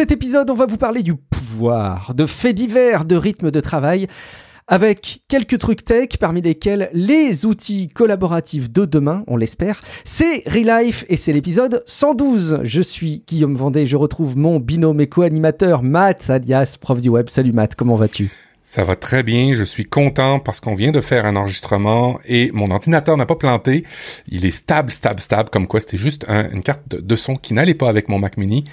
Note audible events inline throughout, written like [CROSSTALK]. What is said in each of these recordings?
Cet épisode, on va vous parler du pouvoir, de faits divers, de rythme de travail avec quelques trucs tech, parmi lesquels les outils collaboratifs de demain, on l'espère. C'est Relife et c'est l'épisode 112. Je suis Guillaume Vendée, je retrouve mon binôme et co-animateur Matt, alias prof du web. Salut Matt, comment vas-tu? Ça va très bien, je suis content parce qu'on vient de faire un enregistrement et mon ordinateur n'a pas planté. Il est stable, stable, stable, comme quoi c'était juste une carte de son qui n'allait pas avec mon Mac mini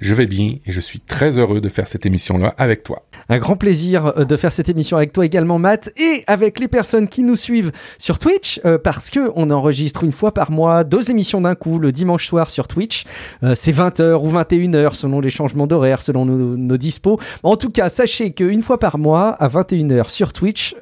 je vais bien et je suis très heureux de faire cette émission-là avec toi. Un grand plaisir euh, de faire cette émission avec toi également, Matt, et avec les personnes qui nous suivent sur Twitch, euh, parce que on enregistre une fois par mois deux émissions d'un coup le dimanche soir sur Twitch. Euh, c'est 20h ou 21h selon les changements d'horaire, selon nos, nos, dispos. En tout cas, sachez qu'une fois par mois, à 21h sur Twitch,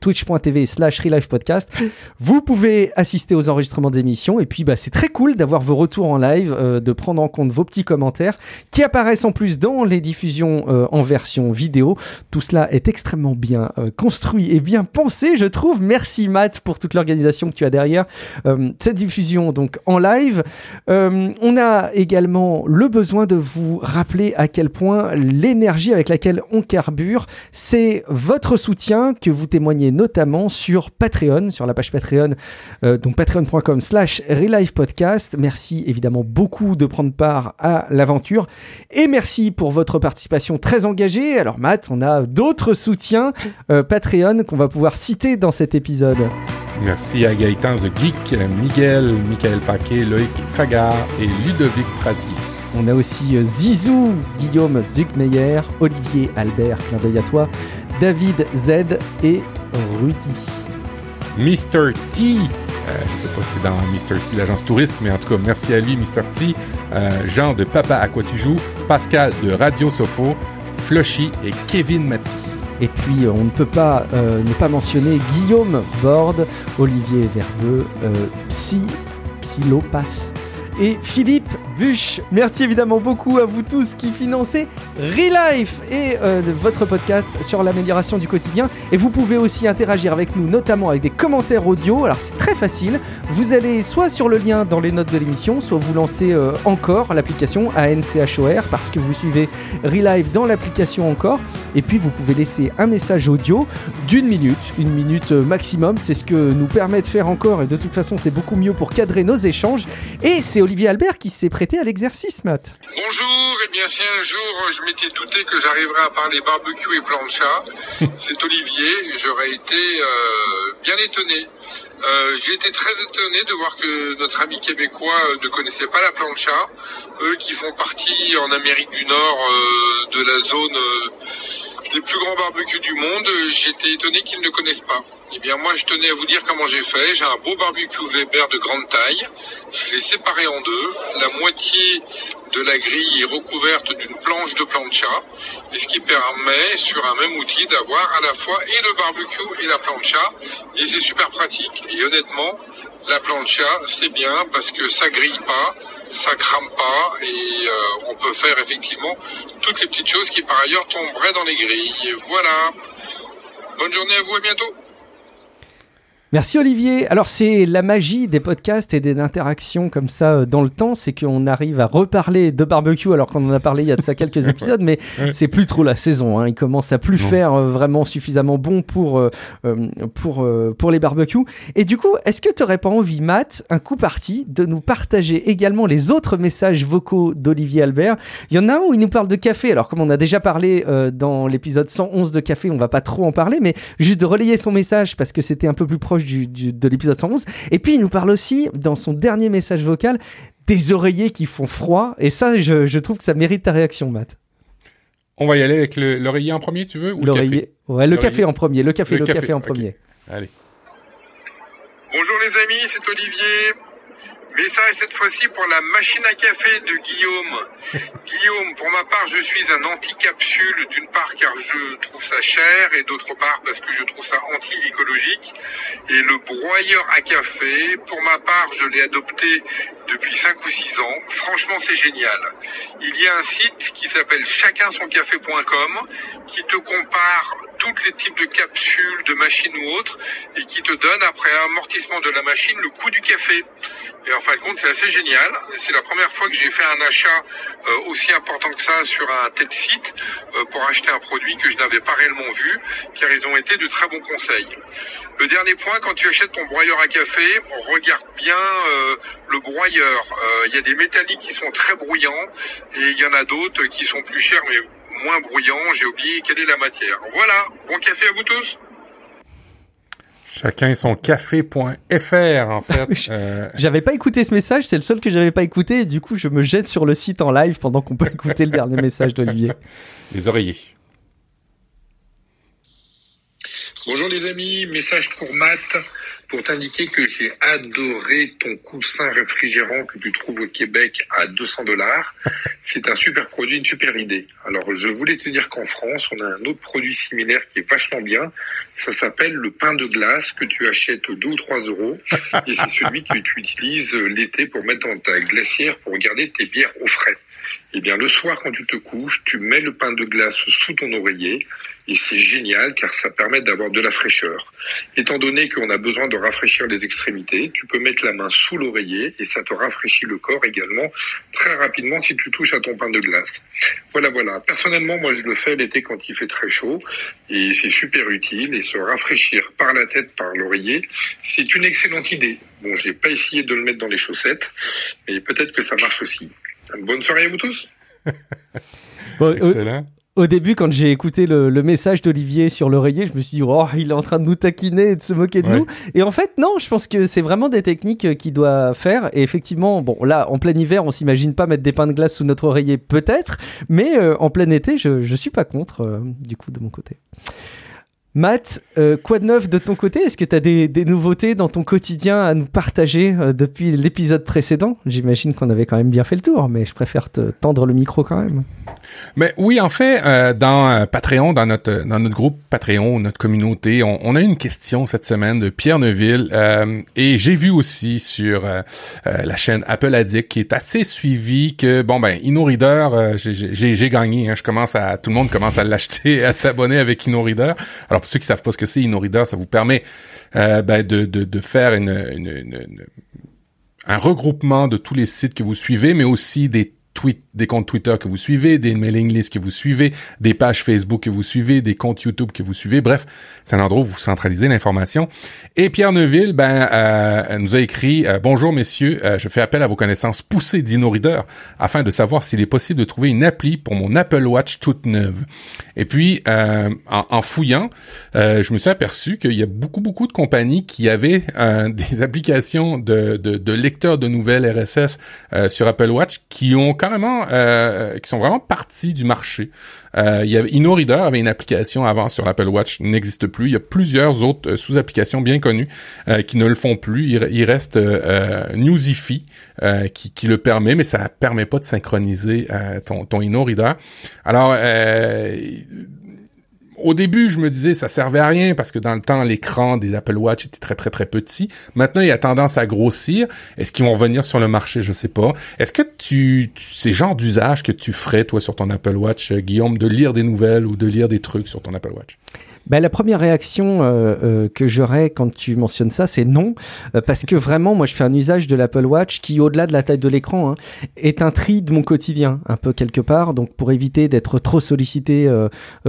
twitch.tv slash podcast, vous pouvez assister aux enregistrements d'émissions, et puis bah, c'est très cool d'avoir vos retours en live, de prendre en compte vos petits commentaires qui apparaissent en plus dans les diffusions euh, en version vidéo. Tout cela est extrêmement bien euh, construit et bien pensé, je trouve. Merci Matt pour toute l'organisation que tu as derrière euh, cette diffusion donc en live. on a également le besoin de vous rappeler à quel point l'énergie avec laquelle on carbure, c'est votre soutien que vous témoignez notamment sur Patreon, sur la page Patreon, donc patreon.com slash podcast. Merci évidemment beaucoup de prendre part à l'aventure et merci pour votre participation très engagée. Alors Matt, on a d'autres soutiens euh, Patreon qu'on va pouvoir citer dans cet épisode. Merci à Gaëtan The Geek, Miguel, Michael Paquet, Loïc Fagar et Ludovic Pradier. On a aussi euh, Zizou, Guillaume Zugmeyer, Olivier Albert, clin d'œil à toi, David Z et Rudy. Mr. T, je sais pas si c'est dans Mr. T, l'agence touriste, mais en tout cas, merci à lui, Mr. T. Euh, Jean de Papa à quoi tu joues, Pascal de Radio Sofo, Flushy et Kevin Matty. Et puis, on ne peut pas ne pas mentionner Guillaume Borde, Olivier Verdeux, Psy, Psylopath et Philippe Buche. Merci évidemment beaucoup à vous tous qui financez Relife et euh, votre podcast sur l'amélioration du quotidien. Et vous pouvez aussi interagir avec nous, notamment avec des commentaires audio. Alors c'est très facile. Vous allez soit sur le lien dans les notes de l'émission, soit vous lancez euh, encore l'application ANCHOR parce que vous suivez Relife dans l'application encore. Et puis vous pouvez laisser un message audio d'une minute, une minute euh, maximum. C'est ce que nous permet de faire encore. Et de toute façon, c'est beaucoup mieux pour cadrer nos échanges. Et c'est Olivier Albert qui s'est prêté à l'exercice, Matt. Bonjour, et bien si un jour je m'étais douté que j'arriverais à parler barbecue et plancha, [LAUGHS] c'est Olivier, j'aurais été euh, bien étonné. Euh, j'ai été très étonné de voir que notre ami québécois euh, ne connaissait pas la plancha. Eux qui font partie en Amérique du Nord de la zone plus grands barbecues du monde, j'étais étonné qu'ils ne connaissent pas. Eh bien, moi, je tenais à vous dire comment j'ai fait. J'ai un beau barbecue Weber de grande taille. Je l'ai séparé en deux. La moitié de la grille est recouverte d'une planche de plancha. Et ce qui permet, sur un même outil, d'avoir à la fois et le barbecue et la plancha. Et c'est super pratique. Et honnêtement, la plancha, c'est bien parce que ça grille pas, ça crame pas et euh, on peut faire effectivement toutes les petites choses qui par ailleurs tomberaient dans les grilles. Voilà. Bonne journée à vous, à bientôt. Merci Olivier. Alors c'est la magie des podcasts et des interactions comme ça euh, dans le temps, c'est qu'on arrive à reparler de barbecue alors qu'on en a parlé il y a de ça [LAUGHS] quelques épisodes, mais c'est plus trop la saison. Hein. Il commence à plus faire euh, vraiment suffisamment bon pour euh, pour pour les barbecues. Et du coup, est-ce que tu n'aurais pas envie, Matt, un coup parti, de nous partager également les autres messages vocaux d'Olivier Albert? Il y en a un où il nous parle de café. Alors comme on a déjà parlé dans l'épisode 111 de café, on va pas trop en parler, mais juste de relayer son message parce que c'était un peu plus proche de l'épisode 111. Et puis il nous parle aussi, dans son dernier message vocal, des oreillers qui font froid. Et ça, je, trouve que ça mérite ta réaction, Matt. On va y aller avec l'oreiller en premier, tu veux ou L'oreiller. Le café Ouais, le café en premier. Le café, le, café, en premier. Allez. Bonjour les amis, c'est Olivier. Message cette fois-ci pour la machine à café de Guillaume. [LAUGHS] Guillaume, pour ma part, je suis un anti-capsule, d'une part car je trouve ça cher et d'autre part parce que je trouve ça anti-écologique. Et le broyeur à café, pour ma part, je l'ai adopté depuis 5 ou 6 ans. Franchement, c'est génial. Il y a un site qui s'appelle chacunsoncafé.com qui te compare tous les types de capsules, de machines ou autres, et qui te donne, après amortissement de la machine, le coût du café. Et en fin de compte, c'est assez génial. C'est la première fois que j'ai fait un achat euh, aussi important que ça sur un tel site euh, pour acheter un produit que je n'avais pas réellement vu, car ils ont été de très bons conseils. Le dernier point, quand tu achètes ton broyeur à café, regarde bien euh, le broyeur. Il y a des métalliques qui sont très bruyants et il y en a d'autres qui sont plus chers mais moins bruyants. J'ai oublié quelle est la matière. Voilà, bon café à vous tous. Chacun son café.fr en fait. [LAUGHS] Euh, j'avais pas écouté ce message, c'est le seul que j'avais pas écouté et du coup je me jette sur le site en live pendant qu'on peut écouter le dernier message d'Olivier. [LAUGHS] Les oreillers. Bonjour les amis, message pour Matt pour t'indiquer que j'ai adoré ton coussin réfrigérant que tu trouves au Québec à 200 dollars. C'est un super produit, une super idée. Alors, je voulais te dire qu'en France, on a un autre produit similaire qui est vachement bien. Ça s'appelle le pain de glace que tu achètes 2 ou 3 euros. Et c'est celui que tu utilises l'été pour mettre dans ta glacière pour garder tes bières au frais. Eh bien, le soir, quand tu te couches, tu mets le pain de glace sous ton oreiller et c'est génial car ça permet d'avoir de la fraîcheur. Étant donné qu'on a besoin de rafraîchir les extrémités, tu peux mettre la main sous l'oreiller et ça te rafraîchit le corps également très rapidement si tu touches à ton pain de glace. Voilà, voilà. Personnellement, moi, je le fais l'été quand il fait très chaud et c'est super utile et se rafraîchir par la tête, par l'oreiller, c'est une excellente idée. Bon, j'ai pas essayé de le mettre dans les chaussettes, mais peut-être que ça marche aussi. Bonne soirée à vous tous. [LAUGHS] Excellent au début, quand j'ai écouté le, message d'Olivier sur l'oreiller, je me suis dit, oh, il est en train de nous taquiner et de se moquer de nous. Et en fait, non, je pense que c'est vraiment des techniques qu'il doit faire. Et effectivement, bon, là, en plein hiver, on s'imagine pas mettre des pains de glace sous notre oreiller, peut-être. Mais euh, en plein été, je, je suis pas contre, euh, du coup, de mon côté. Matt, euh, quoi de neuf de ton côté? Est-ce que tu as des, nouveautés dans ton quotidien à nous partager euh, depuis l'épisode précédent? J'imagine qu'on avait quand même bien fait le tour, mais je préfère te tendre le micro quand même. Mais oui, en fait, euh, dans Patreon, dans notre dans notre groupe Patreon, notre communauté, on, a une question cette semaine de Pierre Neuville et j'ai vu aussi sur la chaîne Apple Addict qui est assez suivi que bon ben InnoReader, j'ai gagné. Hein, je commence à tout le monde commence à l'acheter, [LAUGHS] à s'abonner avec InnoReader. Alors pour ceux qui savent pas ce que c'est, InnoReader, ça vous permet euh, ben, de, de, de, faire un regroupement de tous les sites que vous suivez, mais aussi des des comptes Twitter que vous suivez, des mailing lists que vous suivez, des pages Facebook que vous suivez, des comptes YouTube que vous suivez. Bref, c'est un endroit où vous centralisez l'information. Et Pierre Neuville, ben, euh, nous a écrit euh, Bonjour messieurs, euh, je fais appel à vos connaissances poussées d'InnoReader afin de savoir s'il est possible de trouver une appli pour mon Apple Watch toute neuve. Et puis, en, en, fouillant, je me suis aperçu qu'il y a beaucoup, beaucoup de compagnies qui avaient [LAUGHS] des applications de, de, de lecteurs de nouvelles RSS sur Apple Watch qui ont carrément, qui sont vraiment partis du marché. Euh, il y avait InnoReader avait une application avant sur l'Apple Watch, n'existe plus. Il y a plusieurs autres euh, sous-applications bien connues euh, qui ne le font plus. Il, reste Newsify qui, qui, le permet, mais ça permet pas de synchroniser ton, ton InnoReader. Alors au début, je me disais ça servait à rien parce que dans le temps, l'écran des Apple Watch était très très très petit. Maintenant, il a tendance à grossir. Est-ce qu'ils vont revenir sur le marché? Je sais pas. Est-ce que tu, c'est genre d'usage que tu ferais toi sur ton Apple Watch, euh, Guillaume, de lire des nouvelles ou de lire des trucs sur ton Apple Watch? Bah, la première réaction euh, euh, que j'aurais quand tu mentionnes ça, c'est non, euh, parce que vraiment, moi, je fais un usage de l'Apple Watch qui, au-delà de la taille de l'écran, hein, est un tri de mon quotidien, un peu quelque part. Donc, pour éviter d'être trop sollicité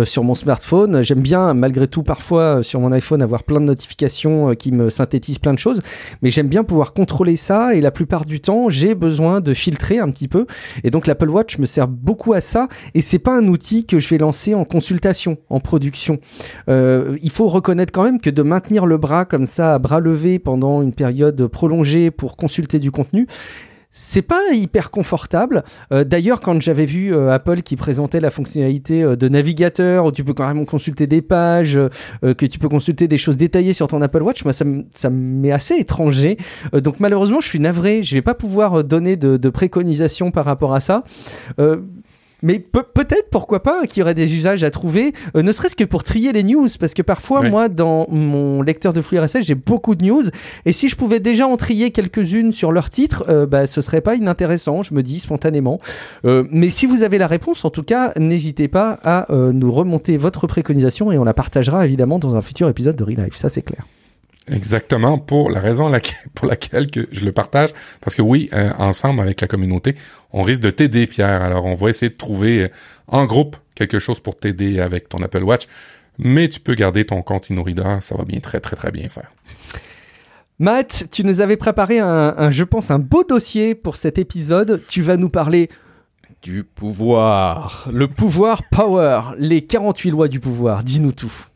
sur mon smartphone, j'aime bien, malgré tout, parfois sur mon iPhone, avoir plein de notifications qui me synthétisent plein de choses, mais j'aime bien pouvoir contrôler ça. Et la plupart du temps, j'ai besoin de filtrer un petit peu. Et donc, l'Apple Watch me sert beaucoup à ça. Et c'est pas un outil que je vais lancer en consultation, en production. Euh, il faut reconnaître quand même que de maintenir le bras comme ça, bras levés pendant une période prolongée pour consulter du contenu, c'est pas hyper confortable. Euh, d'ailleurs, quand j'avais vu euh, Apple qui présentait la fonctionnalité de navigateur où tu peux carrément consulter des pages, que tu peux consulter des choses détaillées sur ton Apple Watch, moi ça, ça m'est assez étranger. donc malheureusement, je suis navré, je vais pas pouvoir donner de, de préconisations par rapport à ça Mais peut-être, pourquoi pas, qu'il y aurait des usages à trouver, euh, ne serait-ce que pour trier les news, parce que parfois, moi, dans mon lecteur de flux RSS, j'ai beaucoup de news, et si je pouvais déjà en trier quelques-unes sur leur titre, euh, bah, ce serait pas inintéressant, je me dis spontanément. Euh, mais si vous avez la réponse, en tout cas, n'hésitez pas à nous remonter votre préconisation, et on la partagera évidemment dans un futur épisode de Relive, ça c'est clair. Exactement, pour la raison [LAUGHS] pour laquelle que je le partage, parce que oui, euh, ensemble avec la communauté, on risque de t'aider, Pierre. Alors, on va essayer de trouver euh, en groupe quelque chose pour t'aider avec ton Apple Watch, mais tu peux garder ton compte InnoReader, ça va bien très très très bien faire. Matt, tu nous avais préparé un, je pense, un beau dossier pour cet épisode. Tu vas nous parler du pouvoir, le pouvoir power, les 48 lois du pouvoir. Dis-nous tout.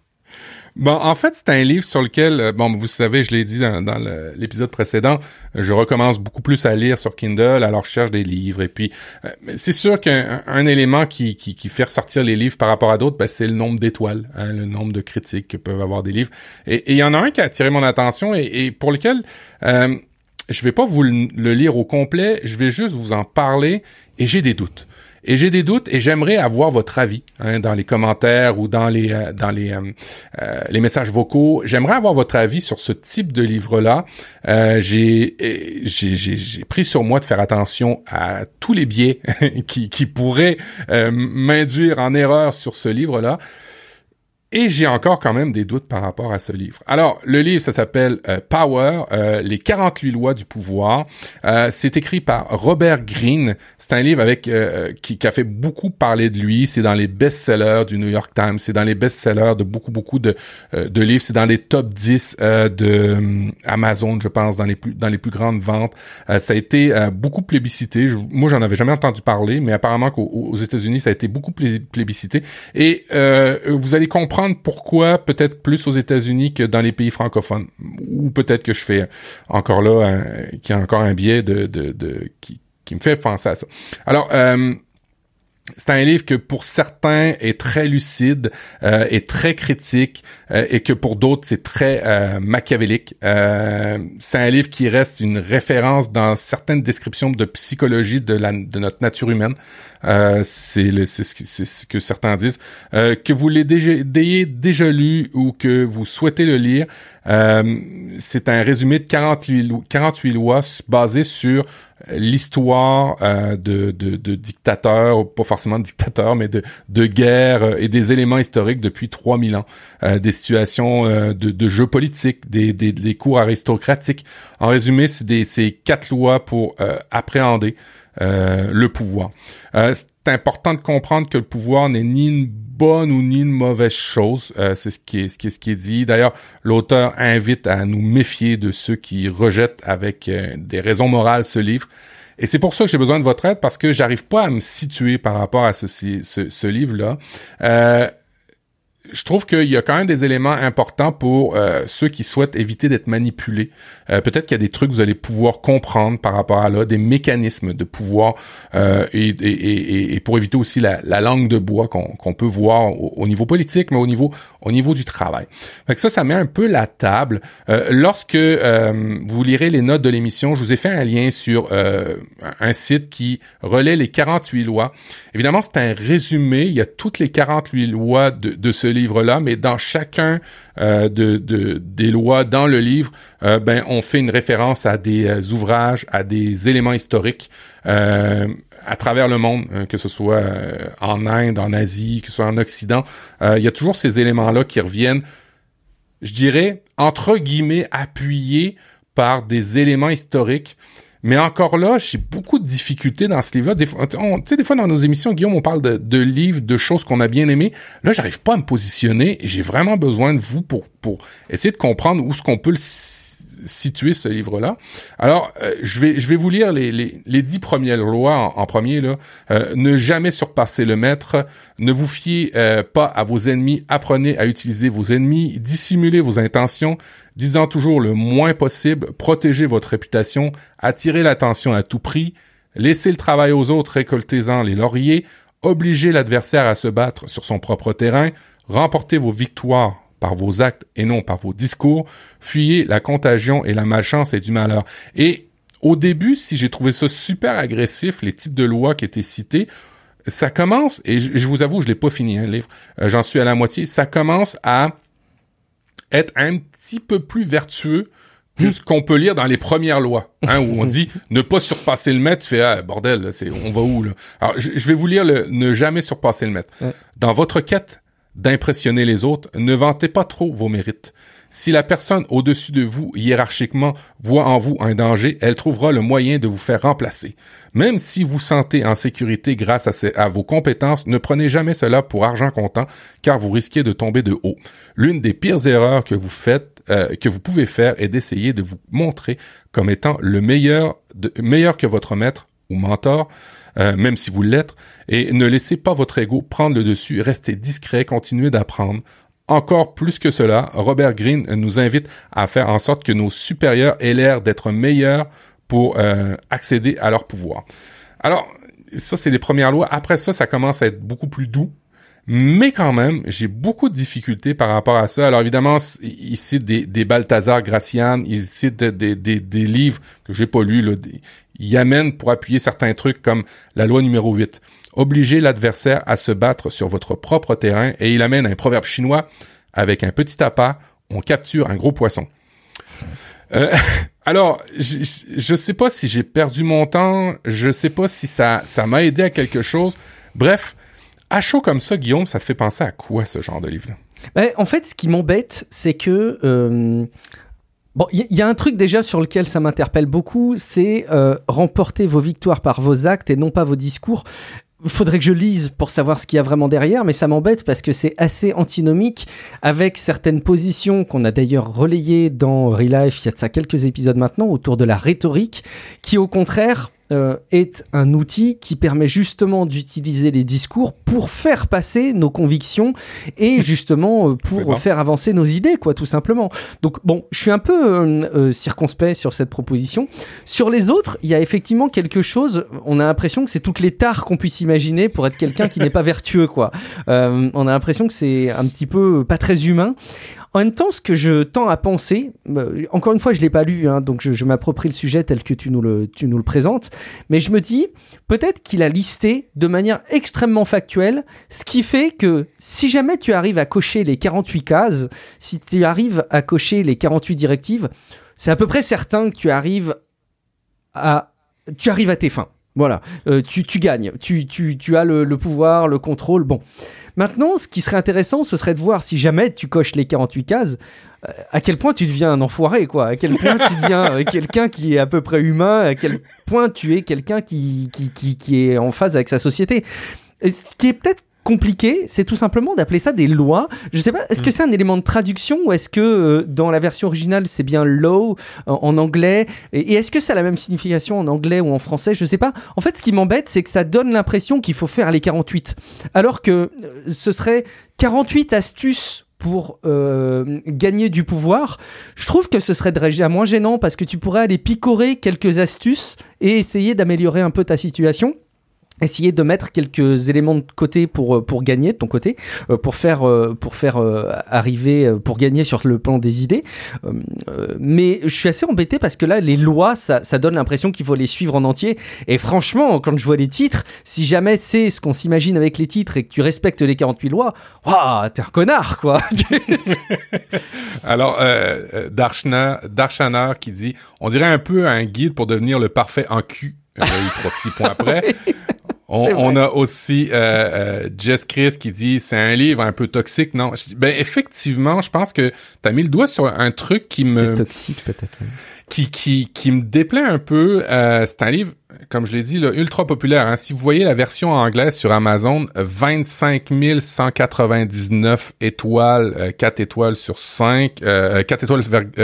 Bon, en fait, c'est un livre sur lequel, euh, bon, vous savez, je l'ai dit dans, l'épisode précédent, je recommence beaucoup plus à lire sur Kindle, alors je cherche des livres. Et puis, euh, c'est sûr qu'un élément qui, fait ressortir les livres par rapport à d'autres, ben, c'est le nombre d'étoiles, hein, le nombre de critiques que peuvent avoir des livres. Et il y en a un qui a attiré mon attention et, pour lequel euh, je vais pas vous le lire au complet, je vais juste vous en parler et j'ai des doutes. Et j'ai des doutes et j'aimerais avoir votre avis hein, dans les commentaires ou dans les euh, dans les euh, euh, les messages vocaux. J'aimerais avoir votre avis sur ce type de livre-là. j'ai j'ai pris sur moi de faire attention à tous les biais [LAUGHS] qui qui pourraient m'induire en erreur sur ce livre-là. Et j'ai encore quand même des doutes par rapport à ce livre. Alors, le livre, ça s'appelle euh, Power, euh, les 48 lois du pouvoir. Euh, c'est écrit par Robert Greene. C'est un livre avec qui, qui, a fait beaucoup parler de lui. C'est dans les best-sellers du New York Times. C'est dans les best-sellers de beaucoup, beaucoup de, de livres. C'est dans les top 10 de Amazon, je pense, dans les plus, dans les plus grandes ventes. ça a été beaucoup plébiscité. moi, j'en avais jamais entendu parler, mais apparemment qu'aux États-Unis, ça a été beaucoup plébiscité. Et vous allez comprendre pourquoi peut-être plus aux États-Unis que dans les pays francophones. Ou peut-être que je fais encore là, qu'il y a encore un biais de, de, qui, qui me fait penser à ça. Alors, euh, c'est un livre que pour certains est très lucide, euh, est très critique, euh, et que pour d'autres c'est très euh, machiavélique. Euh, c'est un livre qui reste une référence dans certaines descriptions de psychologie de, la, de notre nature humaine. Euh, c'est ce, ce, que certains disent. que vous l'ayez déjà, lu ou que vous souhaitez le lire, c'est un résumé de 48, 48 lois basées sur l'histoire euh, de, de, de, dictateurs, pas forcément de dictateurs, mais de, de guerres et des éléments historiques depuis 3000 ans, euh, des situations euh, de, de jeux politiques, des, des, des, cours aristocratiques. En résumé, c'est ces quatre lois pour appréhender le pouvoir. C'est important de comprendre que le pouvoir n'est ni une bonne ou ni une mauvaise chose. Euh, c'est ce qui est dit. D'ailleurs, l'auteur invite à nous méfier de ceux qui rejettent avec euh, des raisons morales ce livre. Et c'est pour ça que j'ai besoin de votre aide parce que j'arrive pas à me situer par rapport à ce livre-là. Euh, je trouve qu'il y a quand même des éléments importants pour euh, ceux qui souhaitent éviter d'être manipulés. Euh, peut-être qu'il y a des trucs que vous allez pouvoir comprendre par rapport à là, des mécanismes de pouvoir euh, et, et, et, pour éviter aussi la, la langue de bois qu'on peut voir au, niveau politique, mais au niveau au niveau du travail. Donc ça, ça met un peu la table. lorsque vous lirez les notes de l'émission, je vous ai fait un lien sur un site qui relaie les 48 lois. Évidemment, c'est un résumé. Il y a toutes les 48 lois de, de ce livre-là, mais dans chacun euh, de, des lois dans le livre, euh, ben on fait une référence à des euh, ouvrages, à des éléments historiques à travers le monde, que ce soit en Inde, en Asie, que ce soit en Occident. il y a toujours ces éléments-là qui reviennent, je dirais, entre guillemets, appuyés par des éléments historiques mais encore là, j'ai beaucoup de difficultés dans ce livre-là. Tu sais, des fois dans nos émissions, Guillaume, on parle de, livres, de choses qu'on a bien aimées. Là, j'arrive pas à me positionner et j'ai vraiment besoin de vous pour, pour essayer de comprendre où ce qu'on peut le situer ce livre-là. Alors, euh, je vais je vais vous lire les, les, les dix premières lois en, premier là. Euh, ne jamais surpasser le maître. Ne vous fiez euh, pas à vos ennemis. Apprenez à utiliser vos ennemis. Dissimulez vos intentions. Disant toujours le moins possible. Protégez votre réputation. Attirez l'attention à tout prix. Laissez le travail aux autres. Récoltez-en les lauriers. Obligez l'adversaire à se battre sur son propre terrain. Remportez vos victoires par vos actes et non par vos discours. Fuyez la contagion et la malchance et du malheur. Et au début, si j'ai trouvé ça super agressif, les types de lois qui étaient cités, ça commence, et je, vous avoue, je l'ai pas fini, hein, le livre, euh, j'en suis à la moitié, ça commence à être un petit peu plus vertueux que ce qu'on peut lire dans les premières lois, hein, où on dit [LAUGHS] ne pas surpasser le maître. Tu fais ah, bordel, c'est on va où là? Alors je, vais vous lire le ne jamais surpasser le maître. Dans votre quête d'impressionner les autres, ne vantez pas trop vos mérites. Si la personne au-dessus de vous, hiérarchiquement, voit en vous un danger, elle trouvera le moyen de vous faire remplacer. Même si vous sentez en sécurité grâce à, vos compétences, ne prenez jamais cela pour argent comptant, car vous risquez de tomber de haut. L'une des pires erreurs que vous faites, euh, que vous pouvez faire, est d'essayer de vous montrer comme étant le meilleur, meilleur que votre maître ou mentor, euh, même si vous l'êtes, et ne laissez pas votre ego prendre le dessus, restez discret, continuez d'apprendre, encore plus que cela, Robert Greene nous invite à faire en sorte que nos supérieurs aient l'air d'être meilleurs pour euh, accéder à leur pouvoir. Alors, ça, c'est les premières lois. Après ça, ça commence à être beaucoup plus doux. Mais quand même, j'ai beaucoup de difficultés par rapport à ça. Alors évidemment, il cite des, des Balthazar Gracian, il cite des, des, livres que j'ai pas lus. Là, il amène pour appuyer certains trucs comme la loi numéro 8 obliger l'adversaire à se battre sur votre propre terrain et il amène un proverbe chinois avec un petit appât, on capture un gros poisson. Euh, [LAUGHS] alors, je, je sais pas si j'ai perdu mon temps, je sais pas si ça ça m'a aidé à quelque chose. Bref, à chaud comme ça, Guillaume, ça te fait penser à quoi ce genre de livre-là? Ben, en fait, ce qui m'embête, c'est que euh, Bon, il y, a un truc déjà sur lequel ça m'interpelle beaucoup, c'est euh, remporter vos victoires par vos actes et non pas vos discours. Faudrait que je lise pour savoir ce qu'il y a vraiment derrière, mais ça m'embête parce que c'est assez antinomique avec certaines positions qu'on a d'ailleurs relayées dans Relife il y a de ça quelques épisodes maintenant autour de la rhétorique, qui au contraire euh, est un outil qui permet justement d'utiliser les discours pour faire passer nos convictions et [LAUGHS] justement euh, pour faire avancer nos idées, quoi, tout simplement. Donc bon, je suis un peu euh, circonspect sur cette proposition. Sur les autres, il y a effectivement quelque chose. On a l'impression que c'est toutes les tares qu'on puisse imaginer pour être quelqu'un qui n'est pas [LAUGHS] vertueux, quoi. on a l'impression que c'est un petit peu pas très humain. En même temps, ce que je tends à penser, euh, encore une fois, je l'ai pas lu, hein, donc je, m'approprie le sujet tel que tu nous le, tu nous le présentes, mais je me dis, peut-être qu'il a listé de manière extrêmement factuelle, ce qui fait que si jamais tu arrives à cocher les 48 cases, si tu arrives à cocher les 48 directives, c'est à peu près certain que tu arrives à, tu arrives à tes fins. Voilà, euh, tu, tu, gagnes, tu, tu, tu as le, pouvoir, le contrôle. Bon. Maintenant, ce qui serait intéressant, ce serait de voir si jamais tu coches les 48 cases, euh, à quel point tu deviens un enfoiré, quoi. À quel point tu deviens euh, quelqu'un qui est à peu près humain, à quel point tu es quelqu'un qui, qui, qui, qui est en phase avec sa société. ce qui est peut-être compliqué, c'est tout simplement d'appeler ça des lois. Je sais pas, est-ce que mm. c'est un élément de traduction ou est-ce que euh, dans la version originale c'est bien law en, anglais? Et, est-ce que ça a la même signification en anglais ou en français? Je sais pas. En fait, ce qui m'embête, c'est que ça donne l'impression qu'il faut faire les 48, alors que euh, ce serait 48 astuces pour euh, gagner du pouvoir, je trouve que ce serait déjà moins gênant parce que tu pourrais aller picorer quelques astuces et essayer d'améliorer un peu ta situation essayer de mettre quelques éléments de côté pour euh, pour gagner de ton côté euh, pour faire euh, pour faire arriver pour gagner sur le plan des idées. Mais je suis assez embêté parce que là les lois ça, ça donne l'impression qu'il faut les suivre en entier. Et franchement quand je vois les titres si jamais c'est ce qu'on s'imagine avec les titres et que tu respectes les 48 lois waouh t'es un connard quoi. [LAUGHS] Alors euh, Darshana qui dit on dirait un peu un guide pour devenir le parfait en cul il y a eu trois petits points après. [LAUGHS] On, a aussi euh, euh, Jess Chris qui dit c'est un livre un peu toxique. Non, ben effectivement, je pense que tu as mis le doigt sur un truc qui me c'est toxique peut-être. Hein. Qui qui qui me déplaît un peu. Euh, c'est un livre, comme je l'ai dit, là, ultra populaire. Hein. Si vous voyez la version anglaise sur Amazon, 25 199 étoiles, 4 étoiles sur 5, 4 étoiles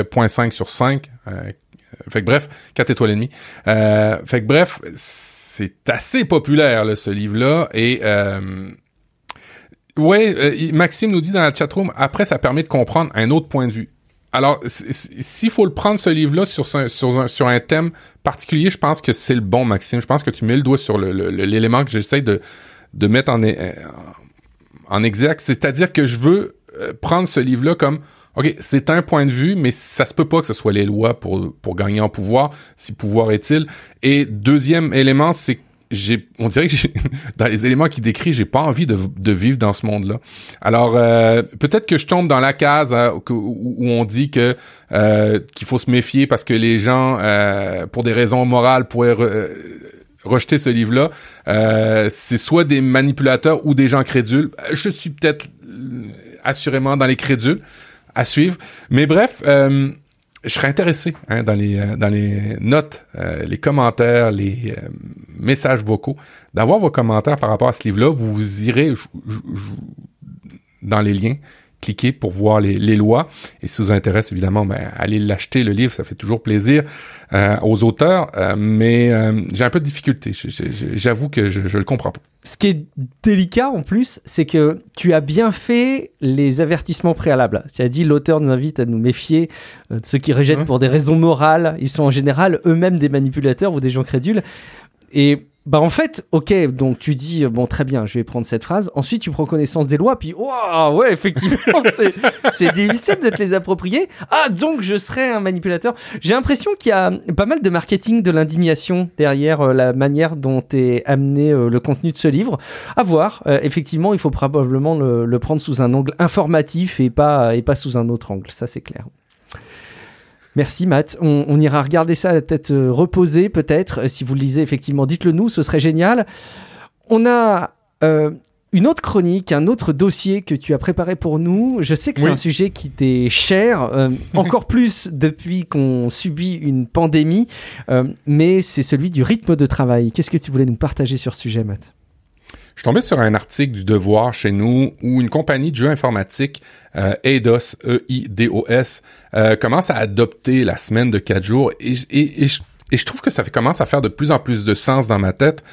point 5 sur 5. fait que bref, 4 étoiles et demie. fait que bref c'est assez populaire, là, ce livre-là. Et euh, ouais, euh, Maxime nous dit dans la chatroom, après, ça permet de comprendre un autre point de vue. Alors, s'il faut le prendre, ce livre-là, sur, sur, un, sur un thème particulier, je pense que c'est le bon, Maxime. Je pense que tu mets le doigt sur l'élément que j'essaie de, de mettre en, en exergue. C'est-à-dire que je veux euh, prendre ce livre-là comme OK, c'est un point de vue, mais ça se peut pas que ce soit les lois pour, pour gagner en pouvoir, si pouvoir est-il. Et deuxième élément, c'est j'ai, on dirait que [LAUGHS] dans les éléments qu'il décrit, j'ai pas envie de, de, vivre dans ce monde-là. Alors euh, peut-être que je tombe dans la case hein, où, on dit que euh, qu'il faut se méfier parce que les gens, euh, pour des raisons morales, pourraient rejeter ce livre-là. c'est soit des manipulateurs ou des gens crédules. Je suis peut-être assurément dans les crédules à suivre, mais bref je serais intéressé hein, dans les euh, dans les notes, euh, les commentaires, les euh, messages vocaux, d'avoir vos commentaires par rapport à ce livre-là. Vous, irez dans les liens, cliquez pour voir les, lois. Et si ça vous intéresse, évidemment, ben, allez l'acheter, le livre, ça fait toujours plaisir aux auteurs. mais j'ai un peu de difficulté. J'avoue que je, je le comprends pas. Ce qui est délicat en plus, c'est que tu as bien fait les avertissements préalables. Tu as dit l'auteur nous invite à nous méfier euh, de ceux qui rejettent pour des raisons morales. Ils sont en général eux-mêmes des manipulateurs ou des gens crédules. Et bah en fait, ok, donc tu dis, euh, bon très bien, je vais prendre cette phrase. Ensuite, tu prends connaissance des lois, puis, waouh, ouais, effectivement, [LAUGHS] c'est difficile de te les approprier. Ah, donc je serais un manipulateur. J'ai l'impression qu'il y a pas mal de marketing de l'indignation derrière euh, la manière dont est amené euh, le contenu de ce livre. À voir. effectivement, il faut probablement le, le, prendre sous un angle informatif et pas, et pas sous un autre angle. Ça, c'est clair. Merci Matt. On, ira regarder ça à la tête euh, reposée peut-être. Euh, si vous le lisez effectivement, dites-le nous, ce serait génial. On a euh, une autre chronique, un autre dossier que tu as préparé pour nous. Je sais que c'est un sujet qui t'est cher, encore [LAUGHS] plus depuis qu'on subit une pandémie, mais c'est celui du rythme de travail. Qu'est-ce que tu voulais nous partager sur ce sujet, Matt? Je suis tombé sur un article du Devoir chez nous où une compagnie de jeux informatiques, euh, Eidos, E-I-D-O-S, euh, commence à adopter la semaine de quatre jours et, et, je, et, je, trouve que ça commence à faire de plus en plus de sens dans ma tête.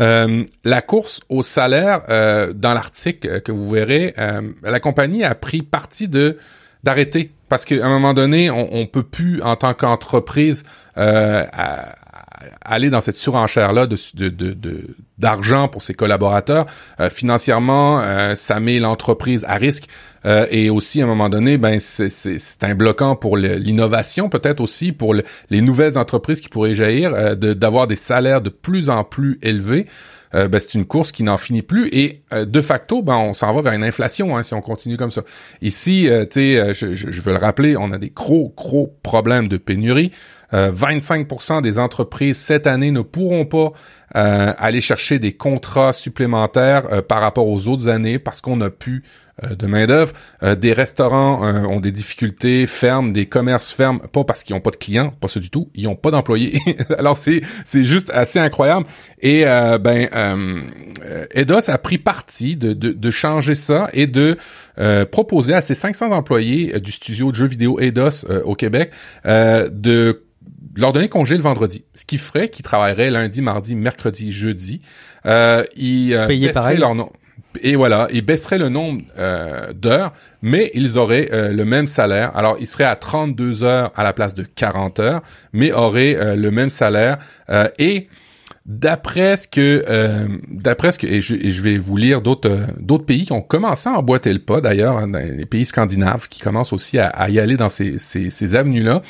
Euh, la course au salaire, euh, dans l'article que vous verrez, euh, la compagnie a pris parti de d'arrêter parce qu'à un moment donné, on, on peut plus en tant qu'entreprise euh, aller dans cette surenchère-là de, de, d'argent pour ses collaborateurs. Euh, financièrement, euh, ça met l'entreprise à risque. Euh, et aussi, à un moment donné, ben c'est, un bloquant pour l'innovation, peut-être aussi pour les nouvelles entreprises qui pourraient jaillir, de, d'avoir des salaires de plus en plus élevés. ben, c'est une course qui n'en finit plus et de facto ben on s'en va vers une inflation hein, si on continue comme ça. Ici, tu sais, je, je, je, veux le rappeler, on a des gros gros problèmes de pénurie. 25% euh, des entreprises cette année ne pourront pas euh, aller chercher des contrats supplémentaires euh, par rapport aux autres années parce qu'on n'a plus de main d'œuvre. des restaurants ont des difficultés, ferment, des commerces ferment, pas parce qu'ils n'ont pas de clients, pas ça du tout, ils n'ont pas d'employés. [LAUGHS] Alors c'est c'est juste assez incroyable. Et ben Eidos a pris parti de, de, de, changer ça et de proposer à ses 500 employés du studio de jeux vidéo Eidos au Québec de leur donner congé le vendredi, ce qui ferait qu'ils travailleraient lundi, mardi, mercredi, jeudi. Euh, ils euh, baisseraient leur nom. Et voilà, ils baisseraient le nombre euh, d'heures, mais ils auraient euh, le même salaire. Alors, ils seraient à 32 heures à la place de 40 heures, mais auraient euh, le même salaire. et d'après ce que, d'après ce que, et je, je, vais vous lire d'autres d'autres pays qui ont commencé à emboîter le pas d'ailleurs, hein, les pays scandinaves qui commencent aussi à, à y aller dans ces, ces, ces avenues-là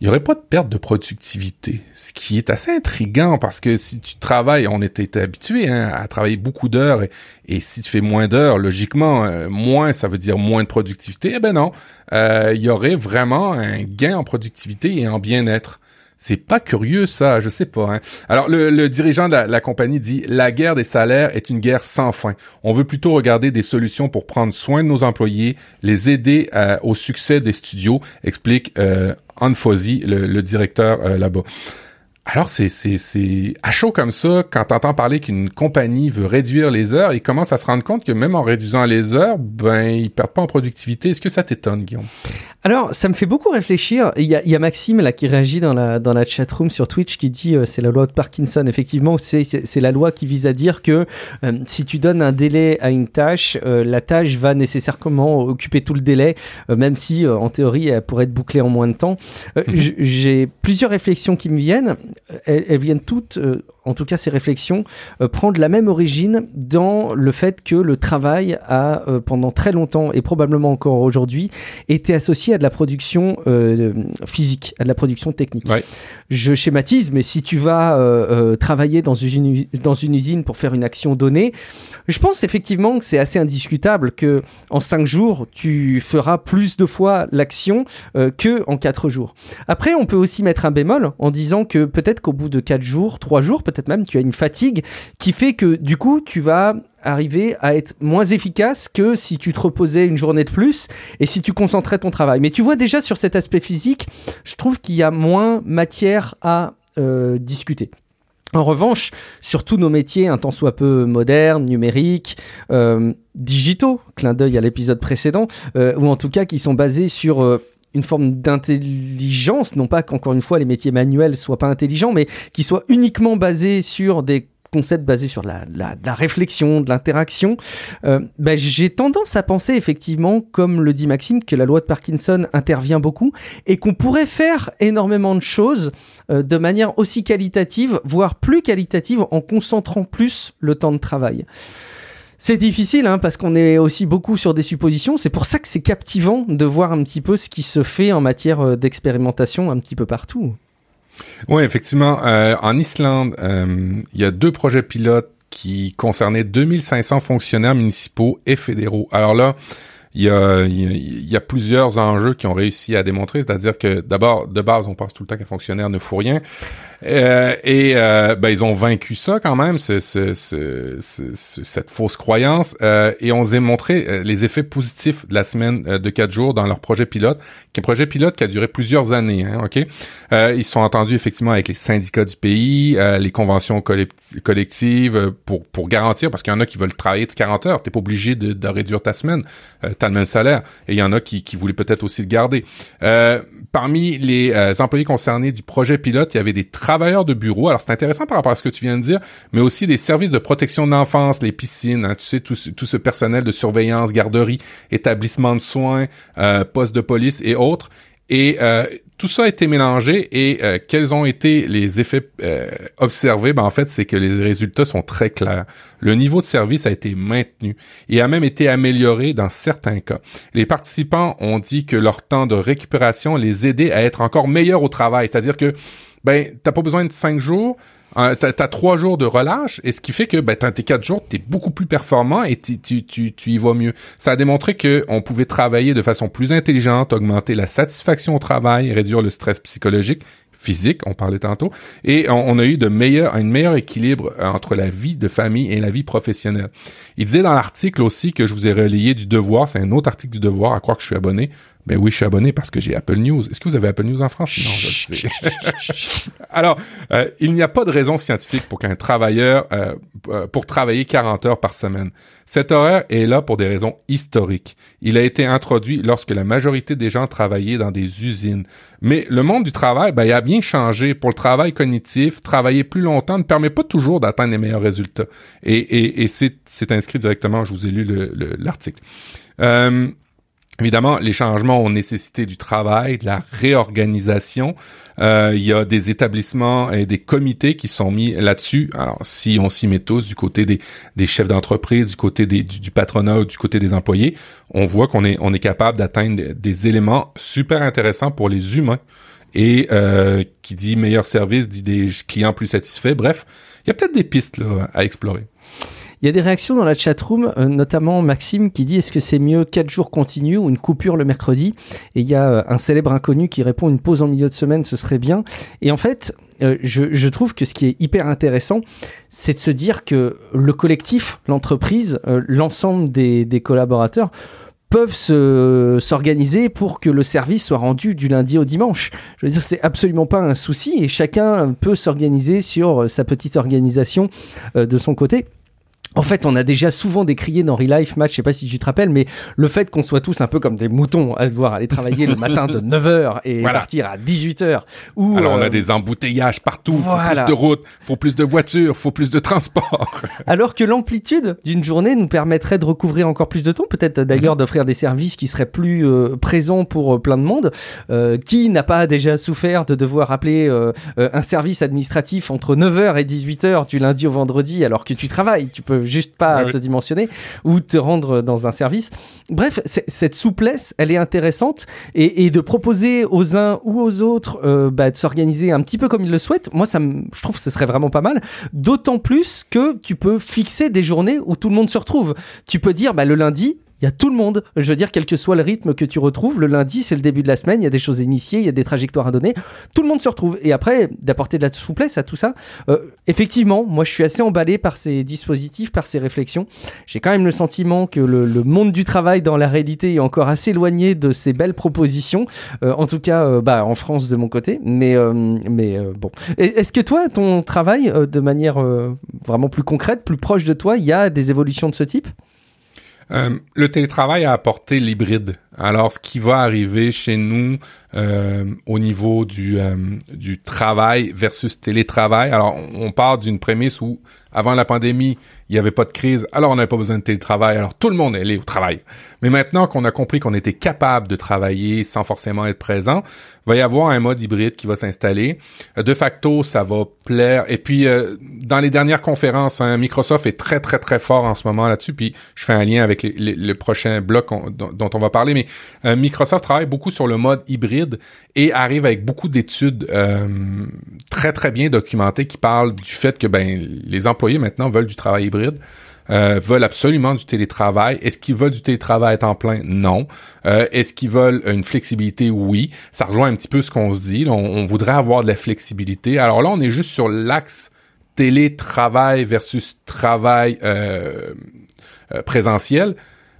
il n'y aurait pas de perte de productivité, ce qui est assez intriguant parce que si tu travailles, on était habitué hein, à travailler beaucoup d'heures et, si tu fais moins d'heures, logiquement, euh, moins, ça veut dire moins de productivité. Eh ben non, euh, il y aurait vraiment un gain en productivité et en bien-être. C'est pas curieux ça, je sais pas. Hein. Alors le, dirigeant de la, compagnie dit la guerre des salaires est une guerre sans fin. On veut plutôt regarder des solutions pour prendre soin de nos employés, les aider euh, au succès des studios, explique euh, Anfosi, le, directeur euh, là-bas. Alors, c'est, c'est, c'est à chaud comme ça, quand t'entends parler qu'une compagnie veut réduire les heures, ils commencent à se rendre compte que même en réduisant les heures, ben, ils perdent pas en productivité. Est-ce que ça t'étonne, Guillaume? Alors, ça me fait beaucoup réfléchir. Il y a, il y a Maxime, là, qui réagit dans la, dans la chatroom sur Twitch, qui dit, euh, c'est la loi de Parkinson. Effectivement, c'est, c'est, la loi qui vise à dire que euh, si tu donnes un délai à une tâche, euh, la tâche va nécessairement occuper tout le délai, même si, en théorie, elle pourrait être bouclée en moins de temps. Mhm. J'ai plusieurs réflexions qui me viennent elles, viennent toutes euh, en tout cas ces réflexions, euh, prendre la même origine dans le fait que le travail a, euh, pendant très longtemps et probablement encore aujourd'hui, été associé à de la production euh, physique, à de la production technique. Ouais. Je schématise, mais si tu vas euh, travailler dans une, u- dans une usine pour faire une action donnée, je pense effectivement que c'est assez indiscutable que en cinq jours, tu feras plus de fois l'action que en quatre jours. Après, on peut aussi mettre un bémol en disant que peut-être qu'au bout de quatre jours, trois jours, peut-être même, tu as une fatigue qui fait que du coup, tu vas arriver à être moins efficace que si tu te reposais une journée de plus et si tu concentrais ton travail. Mais tu vois déjà sur cet aspect physique, je trouve qu'il y a moins matière à euh, discuter. En revanche, sur tous nos métiers, un tant soit peu modernes, numériques, euh, digitaux, clin d'œil à l'épisode précédent, euh, ou en tout cas qui sont basés sur une forme d'intelligence, non pas qu'encore une fois les métiers manuels soient pas intelligents, mais qui soient uniquement basés sur des concepts basés sur la, la- réflexion, de l'interaction, euh, ben, j'ai tendance à penser effectivement, comme le dit Maxime, que la loi de Parkinson intervient beaucoup et qu'on pourrait faire énormément de choses euh, de manière aussi qualitative, voire plus qualitative, en concentrant plus le temps de travail. C'est difficile hein, parce qu'on est aussi beaucoup sur des suppositions. C'est pour ça que c'est captivant de voir un petit peu ce qui se fait en matière euh, d'expérimentation un petit peu partout. Oui, effectivement. euh, en Islande, euh, il y a deux projets pilotes qui concernaient 2500 fonctionnaires municipaux et fédéraux. Alors là, il y a, il y a- il y a plusieurs enjeux qui ont réussi à démontrer, c'est-à-dire que d'abord, de base, on pense tout le temps qu'un fonctionnaire ne fout rien. Euh, et euh, ben, ils ont vaincu ça quand même, ce, ce, ce- ce- ce- cette fausse croyance, euh, et on s'est montré euh, les effets positifs de la semaine euh, de quatre jours dans leur projet pilote, qui est un projet pilote qui a duré plusieurs années. Hein, ok, ils se sont entendus effectivement avec les syndicats du pays, les conventions collect- collectives pour pour garantir, parce qu'il y en a qui veulent travailler de 40 heures, t'es pas obligé de, de réduire ta semaine, t'as le même salaire, et il y en a qui, qui voulaient peut-être aussi le garder. Parmi les employés concernés du projet pilote, il y avait des travailleurs de bureau. Alors c'est intéressant par rapport à ce que tu viens de dire, mais aussi des services de protection de l'enfance, les piscines, hein, tu sais tout, tout ce personnel de surveillance, garderie, établissement de soins, euh, postes de police et autres. Et euh, tout ça a été mélangé et euh, quels ont été les effets euh, observés? Ben, en fait, c'est que les résultats sont très clairs. Le niveau de service a été maintenu et a même été amélioré dans certains cas. Les participants ont dit que leur temps de récupération les aidait à être encore meilleurs au travail. C'est-à-dire que ben t'as pas besoin de cinq jours, euh, t'as, trois jours de relâche, et ce qui fait que ben tes quatre jours, t'es beaucoup plus performant et tu, tu, tu, tu y vas mieux. Ça a démontré que on pouvait travailler de façon plus intelligente, augmenter la satisfaction au travail, réduire le stress psychologique physique, on parlait tantôt, et on, on a eu de meilleurs, un meilleur équilibre euh, entre la vie de famille et la vie professionnelle. Il disait dans l'article aussi que je vous ai relayé du Devoir, c'est un autre article du Devoir, à croire que je suis abonné. Ben oui, je suis abonné parce que j'ai Apple News. Est-ce que vous avez Apple News en France? Non, je le sais. [LAUGHS] Alors, euh, il n'y a pas de raison scientifique pour qu'un travailleur, euh, euh, pour travailler 40 heures par semaine. Cet horaire est là pour des raisons historiques. Il a été introduit lorsque la majorité des gens travaillaient dans des usines. Mais le monde du travail, ben, il a bien changé. Pour le travail cognitif, travailler plus longtemps ne permet pas toujours d'atteindre les meilleurs résultats. Et, et, et c'est, c'est inscrit directement, je vous ai lu le- le- l'article. Euh, Évidemment, les changements ont nécessité du travail, de la réorganisation. Euh, il y a des établissements et des comités qui sont mis là-dessus. Alors, si on s'y met tous du côté des, des chefs d'entreprise, du côté des, du, patronat ou du côté des employés, on voit qu'on est, on est capable d'atteindre des, des éléments super intéressants pour les humains. Et euh, qui dit meilleur service, dit des clients plus satisfaits. Bref, il y a peut-être des pistes là, à explorer. Il y a des réactions dans la chatroom, euh, notamment Maxime qui dit est-ce que c'est mieux 4 jours continus ou une coupure le mercredi? Et il y a euh, un célèbre inconnu qui répond une pause en milieu de semaine, ce serait bien. Et en fait, euh, je, trouve que ce qui est hyper intéressant, c'est de se dire que le collectif, l'entreprise, l'ensemble des, collaborateurs peuvent se- s'organiser pour que le service soit rendu du lundi au dimanche. Je veux dire, c'est absolument pas un souci et chacun peut s'organiser sur sa petite organisation de son côté. En fait, on a déjà souvent décrié dans Real Life Match, je sais pas si tu te rappelles, mais le fait qu'on soit tous un peu comme des moutons à devoir aller travailler le matin de [LAUGHS] 9h et partir à 18h. Ou, Alors, on a euh, des embouteillages partout, voilà. faut plus de routes, faut plus de voitures, faut plus de transport. [LAUGHS] Alors que l'amplitude d'une journée nous permettrait de recouvrir encore plus de temps, peut-être d'ailleurs mhm. d'offrir des services qui seraient plus euh, présents pour euh, plein de monde. qui n'a pas déjà souffert de devoir appeler un service administratif entre 9h et 18h du lundi au vendredi alors que tu travailles Tu peux juste pas te dimensionner ou te rendre dans un service. Bref, cette souplesse, elle est intéressante et, de proposer aux uns ou aux autres euh, bah, de s'organiser un petit peu comme ils le souhaitent, moi, ça je trouve que ce serait vraiment pas mal. D'autant plus que tu peux fixer des journées où tout le monde se retrouve. Tu peux dire, bah, le lundi, il y a tout le monde. Je veux dire, quel que soit le rythme que tu retrouves, le lundi, c'est le début de la semaine, il y a des choses à initier, il y a des trajectoires à donner. Tout le monde se retrouve. Et après, d'apporter de la souplesse à tout ça, euh, effectivement, moi, je suis assez emballé par ces dispositifs, par ces réflexions. J'ai quand même le sentiment que le, monde du travail dans la réalité est encore assez éloigné de ces belles propositions. Euh, en tout cas, euh, bah, en France de mon côté. Mais, mais bon. Est-ce que toi, ton travail, de manière vraiment plus concrète, plus proche de toi, il y a des évolutions de ce type? Euh, le télétravail a apporté l'hybride. Alors, ce qui va arriver chez nous euh, au niveau du, euh, du travail versus télétravail, alors on part d'une prémisse où avant la pandémie, il n'y avait pas de crise, alors on n'avait pas besoin de télétravail, alors tout le monde allait au travail. Mais maintenant qu'on a compris qu'on était capable de travailler sans forcément être présent, va y avoir un mode hybride qui va s'installer. De facto, ça va plaire. Et puis, euh, dans les dernières conférences, hein, Microsoft est très, très, très fort en ce moment là-dessus. Puis, je fais un lien avec le prochain bloc dont, on va parler. Mais euh, Microsoft travaille beaucoup sur le mode hybride et arrive avec beaucoup d'études euh, très, très bien documentées qui parlent du fait que ben les employés maintenant veulent du travail hybride. Euh, veulent absolument du télétravail. Est-ce qu'ils veulent du télétravail à temps plein? Non. Euh, est-ce qu'ils veulent une flexibilité? Oui. Ça rejoint un petit peu ce qu'on se dit. On, voudrait avoir de la flexibilité. Alors là, on est juste sur l'axe télétravail versus travail euh, présentiel.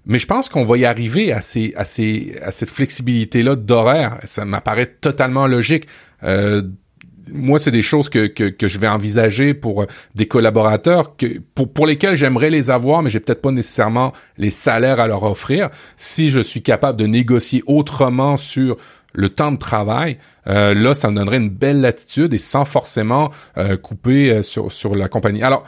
Mais je pense qu'on va y arriver à, ces, à, ces, à cette flexibilité-là d'horaire. Ça m'apparaît totalement logique. Euh, moi, c'est des choses que, que, je vais envisager pour euh, des collaborateurs pour, pour lesquels j'aimerais les avoir, mais j'ai peut-être pas nécessairement les salaires à leur offrir. Si je suis capable de négocier autrement sur le temps de travail, euh, là, ça me donnerait une belle latitude et sans forcément euh, couper sur, sur la compagnie. Alors,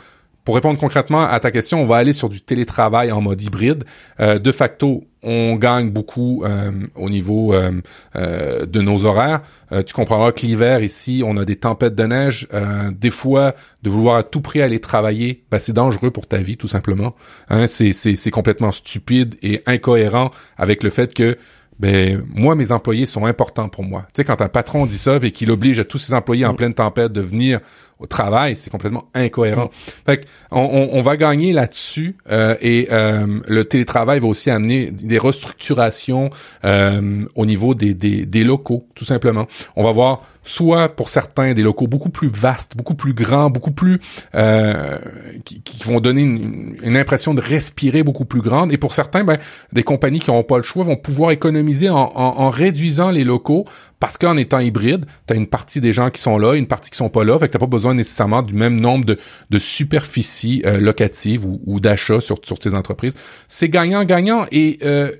pour répondre concrètement à ta question, on va aller sur du télétravail en mode hybride. Euh, de facto, on gagne beaucoup euh, au niveau euh, de nos horaires. tu comprendras que l'hiver ici, on a des tempêtes de neige. des fois, de vouloir à tout prix aller travailler, ben, c'est dangereux pour ta vie, tout simplement. Hein, c'est, c'est complètement stupide et incohérent avec le fait que ben moi mes employés sont importants pour moi. Tu sais quand un patron dit ça et qu'il oblige à tous ses employés en mm. pleine tempête de venir au travail, c'est complètement incohérent. Mm. Fait on, on, va gagner là-dessus euh, et euh, le télétravail va aussi amener des restructurations euh, au niveau des, des, des locaux, tout simplement. On va voir soit pour certains des locaux beaucoup plus vastes, beaucoup plus grands, beaucoup plus euh, qui, vont donner une, impression de respirer beaucoup plus grande. Et pour certains, ben, des compagnies qui n'auront pas le choix vont pouvoir économiser en, réduisant les locaux parce qu'en étant hybride, tu une partie des gens qui sont là, une partie qui sont pas là, fait que t'as pas besoin nécessairement du même nombre de, de superficies euh, locatives ou, ou d'achats sur, sur tes entreprises. C'est gagnant-gagnant et euh,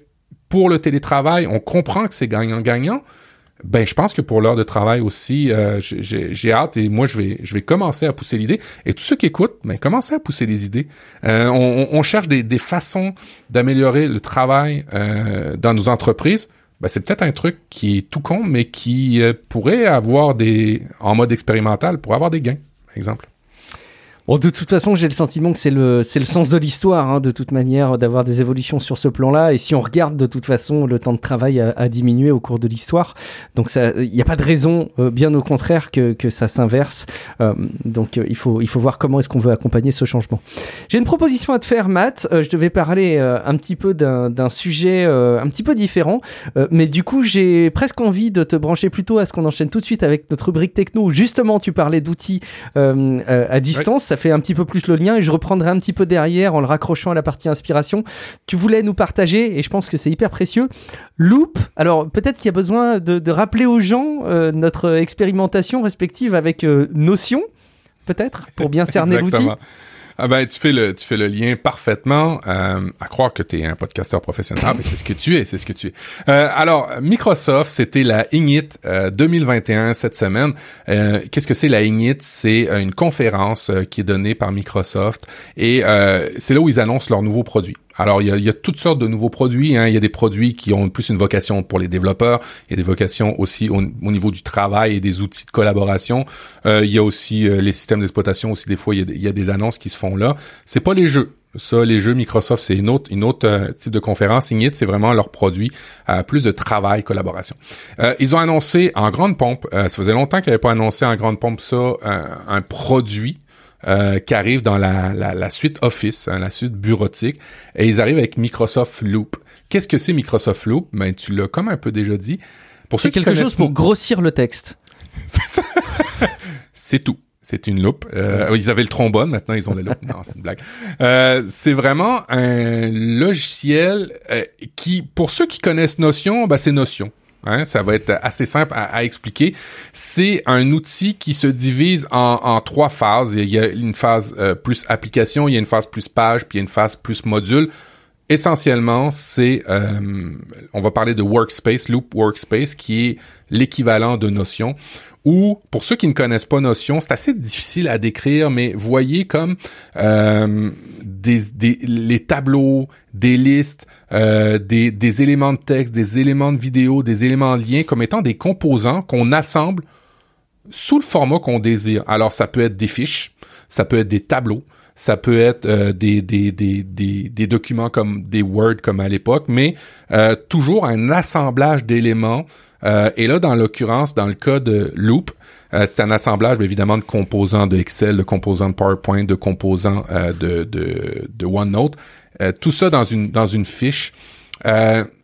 pour le télétravail, on comprend que c'est gagnant-gagnant, ben je pense que pour l'heure de travail aussi, euh, j'ai hâte et moi je vais je vais commencer à pousser l'idée. Et tous ceux qui écoutent, ben commencez à pousser les idées. Euh, on, on, cherche des, des façons d'améliorer le travail euh, dans nos entreprises. Ben, c'est peut-être un truc qui est tout con, mais qui euh, pourrait avoir des en mode expérimental, pour avoir des gains, par exemple. Bon, de toute façon, j'ai le sentiment que c'est le, c'est le sens de l'histoire, hein, de toute manière, d'avoir des évolutions sur ce plan-là. Et si on regarde, de toute façon, le temps de travail a, diminué au cours de l'histoire. Donc, il n'y a pas de raison, euh, bien au contraire, que, que ça s'inverse. Euh, donc, euh, il, faut, il faut voir comment est-ce qu'on veut accompagner ce changement. J'ai une proposition à te faire, Matt. je devais parler un petit peu d'un, d'un sujet un petit peu différent. mais du coup, j'ai presque envie de te brancher plutôt à ce qu'on enchaîne tout de suite avec notre rubrique techno, où justement, tu parlais d'outils à distance fait un petit peu plus le lien et je reprendrai un petit peu derrière en le raccrochant à la partie inspiration. Tu voulais nous partager et je pense que c'est hyper précieux. Loop, alors peut-être qu'il y a besoin de, rappeler aux gens euh, notre expérimentation respective avec euh, Notion, peut-être, pour bien cerner l'outil. Ah ben, tu fais le, tu fais le lien parfaitement. Euh, à croire que tu es un podcasteur professionnel. Ah, ben, c'est ce que tu es, c'est ce que tu es. Euh, alors, Microsoft, c'était la Ignite 2021 cette semaine. Qu'est-ce que c'est la Ignite? C'est une conférence qui est donnée par Microsoft et c'est là où ils annoncent leurs nouveaux produits. Alors, il y, a, il y a, toutes sortes de nouveaux produits. Hein. Il y a des produits qui ont plus une vocation pour les développeurs. Il y a des vocations aussi au, niveau du travail et des outils de collaboration. Euh, il y a aussi euh, les systèmes d'exploitation. Aussi, des fois, il y, a, il y, a, des annonces qui se font là. C'est pas les jeux. Ça, les jeux Microsoft, c'est une autre, une autre euh, type de conférence. Ignite, c'est vraiment leur produit, plus de travail, collaboration. ils ont annoncé en grande pompe, ça faisait longtemps qu'ils n'avaient pas annoncé en grande pompe ça, un produit euh, qui arrive dans la, la, la suite Office, hein, la suite bureautique, et ils arrivent avec Microsoft Loop. Qu'est-ce que c'est Microsoft Loop? Ben tu l'as comme un peu déjà dit. Pour c'est quelque chose pour grossir le texte. [LAUGHS] c'est tout. C'est une loupe. Euh, ils avaient le trombone, maintenant ils ont la loupe. Non, c'est une blague. Euh, c'est vraiment un logiciel euh, qui, pour ceux qui connaissent Notion, ben c'est Notion. Hein, ça va être assez simple à, expliquer. C'est un outil qui se divise en, trois phases. Il y a une phase euh, plus application, il y a une phase plus page, puis il y a une phase plus module. Essentiellement, c'est, euh, on va parler de Workspace, Loop Workspace, qui est l'équivalent de Notion ou pour ceux qui ne connaissent pas Notion, c'est assez difficile à décrire, mais voyez comme euh, des, des, les tableaux, des listes, euh, des, des éléments de texte, des éléments de vidéo, des éléments de lien comme étant des composants qu'on assemble sous le format qu'on désire. Alors ça peut être des fiches, ça peut être des tableaux, ça peut être euh, des, des, des, des, des, documents comme des Word comme à l'époque, mais euh, toujours un assemblage d'éléments euh, et là, dans l'occurrence, dans le cas de Loop, euh, c'est un assemblage évidemment de composants de Excel, de composants de PowerPoint, de composants euh, de, de, de, OneNote. tout ça dans une, dans une fiche.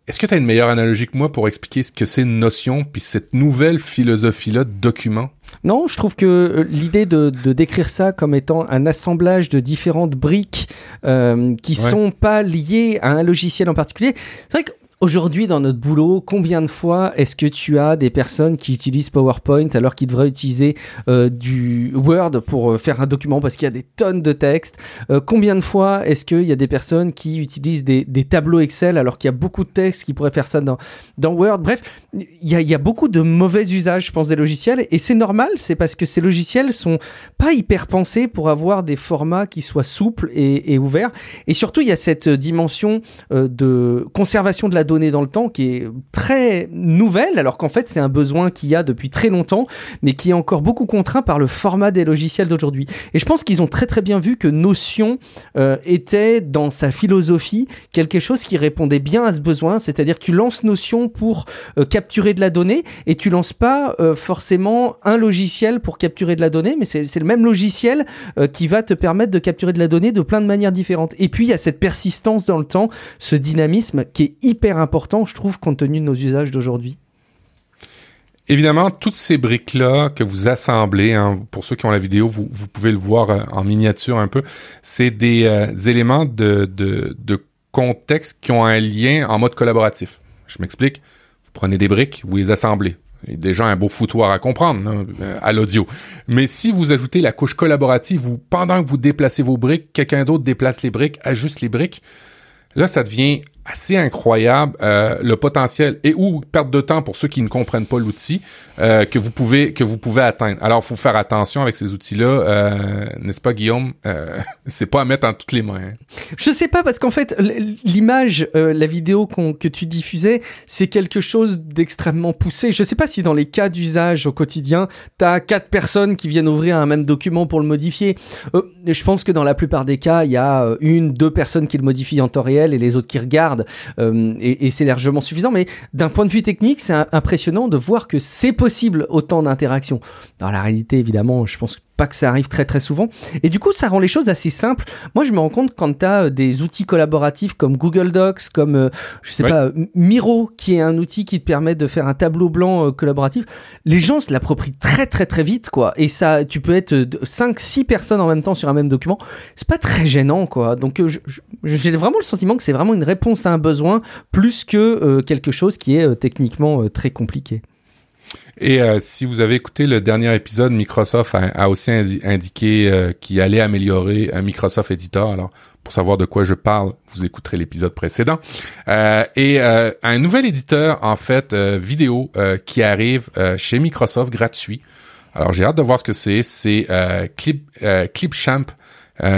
Est-ce que tu as une meilleure analogie que moi pour expliquer ce que c'est une notion, puis cette nouvelle philosophie-là de document? Non, je trouve que l'idée de, de, décrire ça comme étant un assemblage de différentes briques euh, qui sont pas liées à un logiciel en particulier, c'est vrai que Aujourd'hui, dans notre boulot, combien de fois est-ce que tu as des personnes qui utilisent PowerPoint alors qu'ils devraient utiliser euh, du Word pour euh, faire un document parce qu'il y a des tonnes de textes? Euh, Combien de fois est-ce qu'il y a des personnes qui utilisent des, tableaux Excel alors qu'il y a beaucoup de textes qui pourraient faire ça dans, dans Word? Bref, il y, a, beaucoup de mauvais usages, je pense, des logiciels et c'est normal, c'est parce que ces logiciels sont pas hyper pensés pour avoir des formats qui soient souples et, ouverts. Et surtout, il y a cette dimension de conservation de la donnée dans le temps qui est très nouvelle, alors qu'en fait c'est un besoin qu'il y a depuis très longtemps, mais qui est encore beaucoup contraint par le format des logiciels d'aujourd'hui. Et je pense qu'ils ont très très bien vu que Notion euh, était dans sa philosophie quelque chose qui répondait bien à ce besoin, c'est-à-dire que tu lances Notion pour euh, capturer de la donnée et tu lances pas euh, forcément un logiciel pour capturer de la donnée, mais c'est le même logiciel qui va te permettre de capturer de la donnée de plein de manières différentes. Et puis il y a cette persistance dans le temps, ce dynamisme qui est hyper important, je trouve, compte tenu de nos usages d'aujourd'hui. Évidemment, toutes ces briques-là que vous assemblez, hein, pour ceux qui ont la vidéo, vous, pouvez le voir euh, en miniature un peu, c'est des euh, éléments de, de, contexte qui ont un lien en mode collaboratif. Je m'explique. Vous prenez des briques, vous les assemblez. Il déjà un beau foutoir à comprendre hein, euh, à l'audio. Mais si vous ajoutez la couche collaborative où pendant que vous déplacez vos briques, quelqu'un d'autre déplace les briques, ajuste les briques, là ça devient assez incroyable euh, le potentiel et ou perte de temps pour ceux qui ne comprennent pas l'outil euh, que vous pouvez que vous pouvez atteindre. Alors faut faire attention avec ces outils-là, euh, n'est-ce pas Guillaume? [LAUGHS] C'est pas à mettre en toutes les mains. Hein. Je sais pas parce qu'en fait l'image, la vidéo que tu diffusais, c'est quelque chose d'extrêmement poussé. Je sais pas si dans les cas d'usage au quotidien, tu as quatre personnes qui viennent ouvrir un même document pour le modifier. je pense que dans la plupart des cas, il y a une, deux personnes qui le modifient en temps réel et les autres qui regardent euh, et, c'est largement suffisant. Mais d'un point de vue technique, c'est impressionnant de voir que c'est possible autant d'interactions. Dans la réalité, évidemment, je pense pas que ça arrive très très souvent. Et du coup, ça rend les choses assez simples. Moi, je me rends compte quand tu as euh, des outils collaboratifs comme Google Docs, comme, euh, je sais pas, Miro, qui est un outil qui te permet de faire un tableau blanc euh, collaboratif, les gens se l'approprient très très très vite, quoi. Et ça, tu peux être 5, 6 personnes en même temps sur un même document. C'est pas très gênant, quoi. Donc, j'ai vraiment le sentiment que c'est vraiment une réponse à un besoin plus que quelque chose qui est techniquement très compliqué. Et euh, si vous avez écouté le dernier épisode, Microsoft a, aussi indiqué euh, qu'il allait améliorer un Microsoft Editor. Alors, pour savoir de quoi je parle, vous écouterez l'épisode précédent. Euh, et un nouvel éditeur, en fait, vidéo qui arrive chez Microsoft gratuit. Alors, j'ai hâte de voir ce que c'est. C'est Clip, Clipchamp.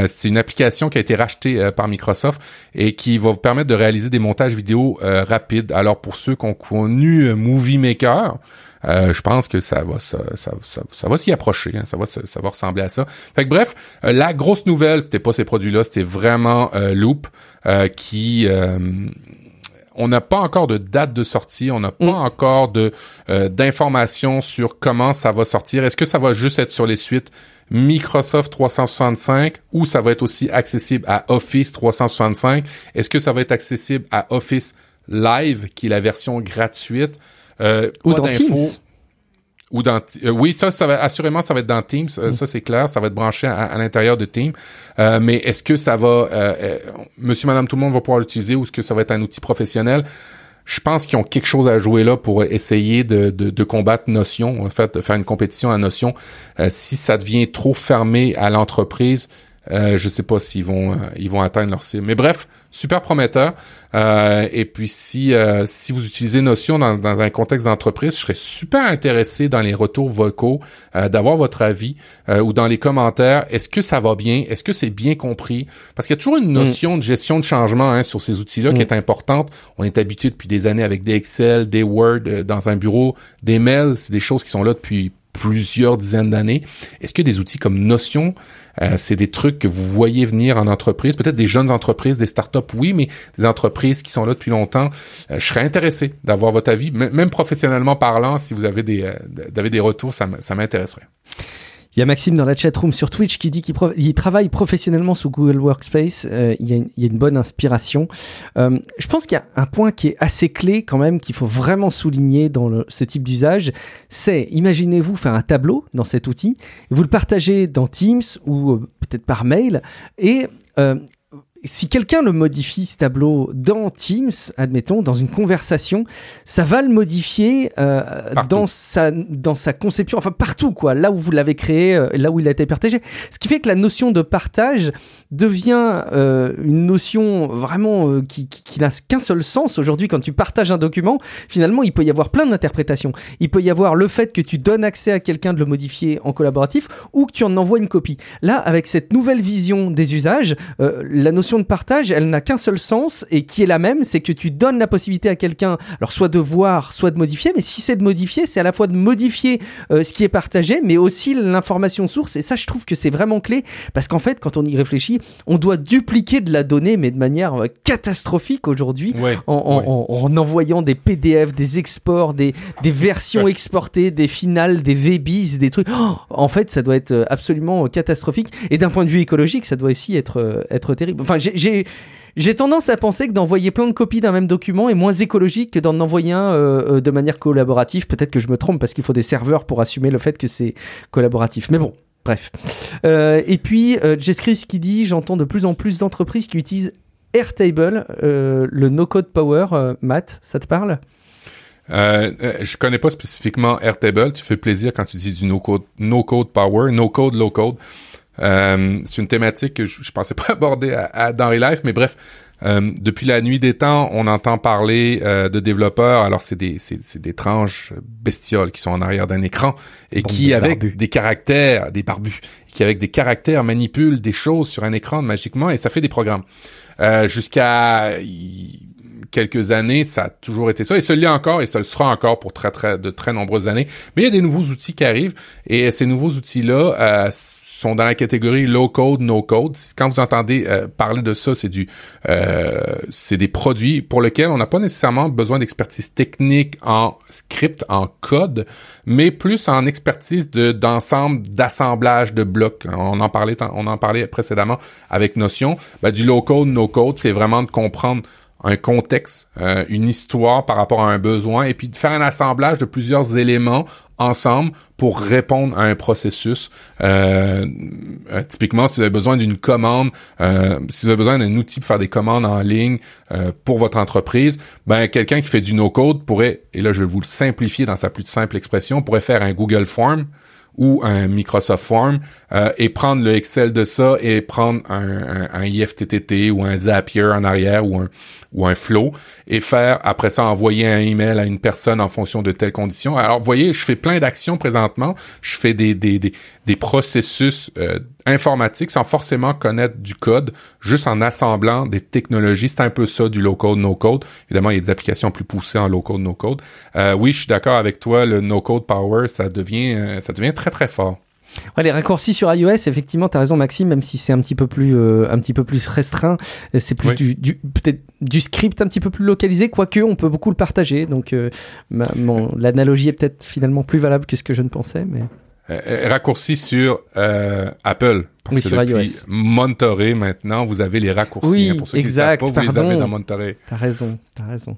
c'est une application qui a été rachetée par Microsoft et qui va vous permettre de réaliser des montages vidéo rapides. Alors pour ceux qui ont connu Movie Maker, euh, je pense que ça va ça, ça, ça, va s'y approcher, hein. ça va ça va ressembler à ça. Fait que bref, euh, la grosse nouvelle, c'était pas ces produits-là, c'était vraiment euh, Loop qui on n'a pas encore de date de sortie, on n'a pas mm. encore de d'informations sur comment ça va sortir. Est-ce que ça va juste être sur les suites Microsoft 365 ou ça va être aussi accessible à Office 365 Est-ce que ça va être accessible à Office Live qui est la version gratuite? Euh, ou dans Teams. Ou dans, euh, oui, ça, ça va, assurément, ça va être dans Teams. Euh, mm. Ça, c'est clair. Ça va être branché à, l'intérieur de Teams. mais est-ce que ça va, monsieur, madame, tout le monde va pouvoir l'utiliser ou est-ce que ça va être un outil professionnel? Je pense qu'ils ont quelque chose à jouer là pour essayer de, de, de combattre Notion, en fait, de faire une compétition à Notion. si ça devient trop fermé à l'entreprise, euh, je sais pas s'ils vont euh, ils vont atteindre leur cible. Mais bref, super prometteur. Euh, et puis si euh, si vous utilisez Notion dans, dans un contexte d'entreprise, je serais super intéressé dans les retours vocaux d'avoir votre avis ou dans les commentaires. Est-ce que ça va bien? Est-ce que c'est bien compris? Parce qu'il y a toujours une mm. notion de gestion de changement hein, sur ces outils-là qui mm. est importante. On est habitué depuis des années avec des Excel, des Word dans un bureau, des mails. C'est des choses qui sont là depuis plusieurs dizaines d'années. Est-ce que des outils comme Notion euh, c'est des trucs que vous voyez venir en entreprise, peut-être des jeunes entreprises, des startups, oui, mais des entreprises qui sont là depuis longtemps. Euh, je serais intéressé d'avoir votre avis, même professionnellement parlant, si vous avez des, euh, des retours, ça m'intéresserait. Il y a Maxime dans la chatroom sur Twitch qui dit qu'il travaille professionnellement sous Google Workspace. Euh, il, y a une, bonne inspiration. Euh, je pense qu'il y a un point qui est assez clé quand même qu'il faut vraiment souligner dans ce type d'usage. C'est, imaginez-vous faire un tableau dans cet outil, vous le partagez dans Teams ou euh, peut-être par mail et si quelqu'un le modifie, ce tableau, dans Teams, admettons, dans une conversation, ça va le modifier euh, dans, sa, dans sa conception, enfin partout, quoi, là où vous l'avez créé, euh, là où il a été partagé. Ce qui fait que la notion de partage devient euh, une notion vraiment qui, qui, n'a qu'un seul sens. Aujourd'hui, quand tu partages un document, finalement, il peut y avoir plein d'interprétations. Il peut y avoir le fait que tu donnes accès à quelqu'un de le modifier en collaboratif ou que tu en envoies une copie. Là, avec cette nouvelle vision des usages, la notion de partage, elle n'a qu'un seul sens et qui est la même, c'est que tu donnes la possibilité à quelqu'un, alors soit de voir, soit de modifier, mais si c'est de modifier, c'est à la fois de modifier euh, ce qui est partagé, mais aussi l'information source. Et ça, je trouve que c'est vraiment clé parce qu'en fait, quand on y réfléchit, on doit dupliquer de la donnée, mais de manière euh, catastrophique aujourd'hui, en, envoyant des PDF, des exports, des, versions exportées, des finales, des VBIS, des trucs. Oh, en fait, ça doit être euh, absolument catastrophique. Et d'un point de vue écologique, ça doit aussi être, être terrible. Enfin, j'ai tendance à penser que d'envoyer plein de copies d'un même document est moins écologique que d'en envoyer un euh, euh, de manière collaborative. Peut-être que je me trompe parce qu'il faut des serveurs pour assumer le fait que c'est collaboratif. Mais bon, bref. Euh, et puis, Jess Chris qui dit J'entends de plus en plus d'entreprises qui utilisent Airtable, le no-code power. Matt, ça te parle? Euh, je connais pas spécifiquement Airtable. Tu fais plaisir quand tu dis du no-code no code power, no-code, low-code. Euh, c'est une thématique que je, je pensais [LAUGHS] pas aborder à, à, dans les lives, mais bref, euh, depuis la nuit des temps, on entend parler euh, de développeurs. Alors c'est des c'est, des tranches bestioles qui sont en arrière d'un écran et qui avec des caractères, des barbus, qui avec des caractères manipulent des choses sur un écran magiquement et ça fait des programmes. Euh, jusqu'à quelques années, ça a toujours été ça et ça l'est encore et ça le sera encore pour très très de très nombreuses années. Mais il y a des nouveaux outils qui arrivent et ces nouveaux outils là euh, sont dans la catégorie low code, no code. Quand vous entendez euh, parler de ça, c'est du, euh, c'est des produits pour lesquels on n'a pas nécessairement besoin d'expertise technique en script, en code, mais plus en expertise de d'ensemble d'assemblage de blocs. On en parlait, on en parlait précédemment avec Notion. Ben, du low code, no code, c'est vraiment de comprendre un contexte, euh, une histoire par rapport à un besoin, et puis de faire un assemblage de plusieurs éléments ensemble pour répondre à un processus. Euh, euh, typiquement, si vous avez besoin d'une commande, si vous avez besoin d'un outil pour faire des commandes en ligne pour votre entreprise, ben quelqu'un qui fait du no-code pourrait, et là je vais vous le simplifier dans sa plus simple expression, pourrait faire un Google Form ou un Microsoft Form et prendre le Excel de ça et prendre un, un, un, IFTTT ou un Zapier en arrière ou un, ou un flow et faire après ça envoyer un email à une personne en fonction de telles conditions. Alors vous voyez, je fais plein d'actions présentement, je fais des des des, des processus euh, informatiques sans forcément connaître du code, juste en assemblant des technologies, c'est un peu ça du low code no code. Évidemment, il y a des applications plus poussées en low code no code. Euh, oui, je suis d'accord avec toi, le no code power, ça devient euh, ça devient très très fort. Ouais, les raccourcis sur iOS, effectivement, tu as raison Maxime, même si c'est un petit peu plus euh, un petit peu plus restreint, c'est plus du, du peut-être du script un petit peu plus localisé, quoique on peut beaucoup le partager. Donc euh, l'analogie est peut-être finalement plus valable que ce que je ne pensais, mais euh, raccourci sur euh, Apple. Parce que sur depuis iOS. Monterey, maintenant, vous avez les raccourcis. Oui, hein, pour ceux exact, qui ne savent pas, vous les pardon. avez dans Monterey. T'as raison, t'as raison.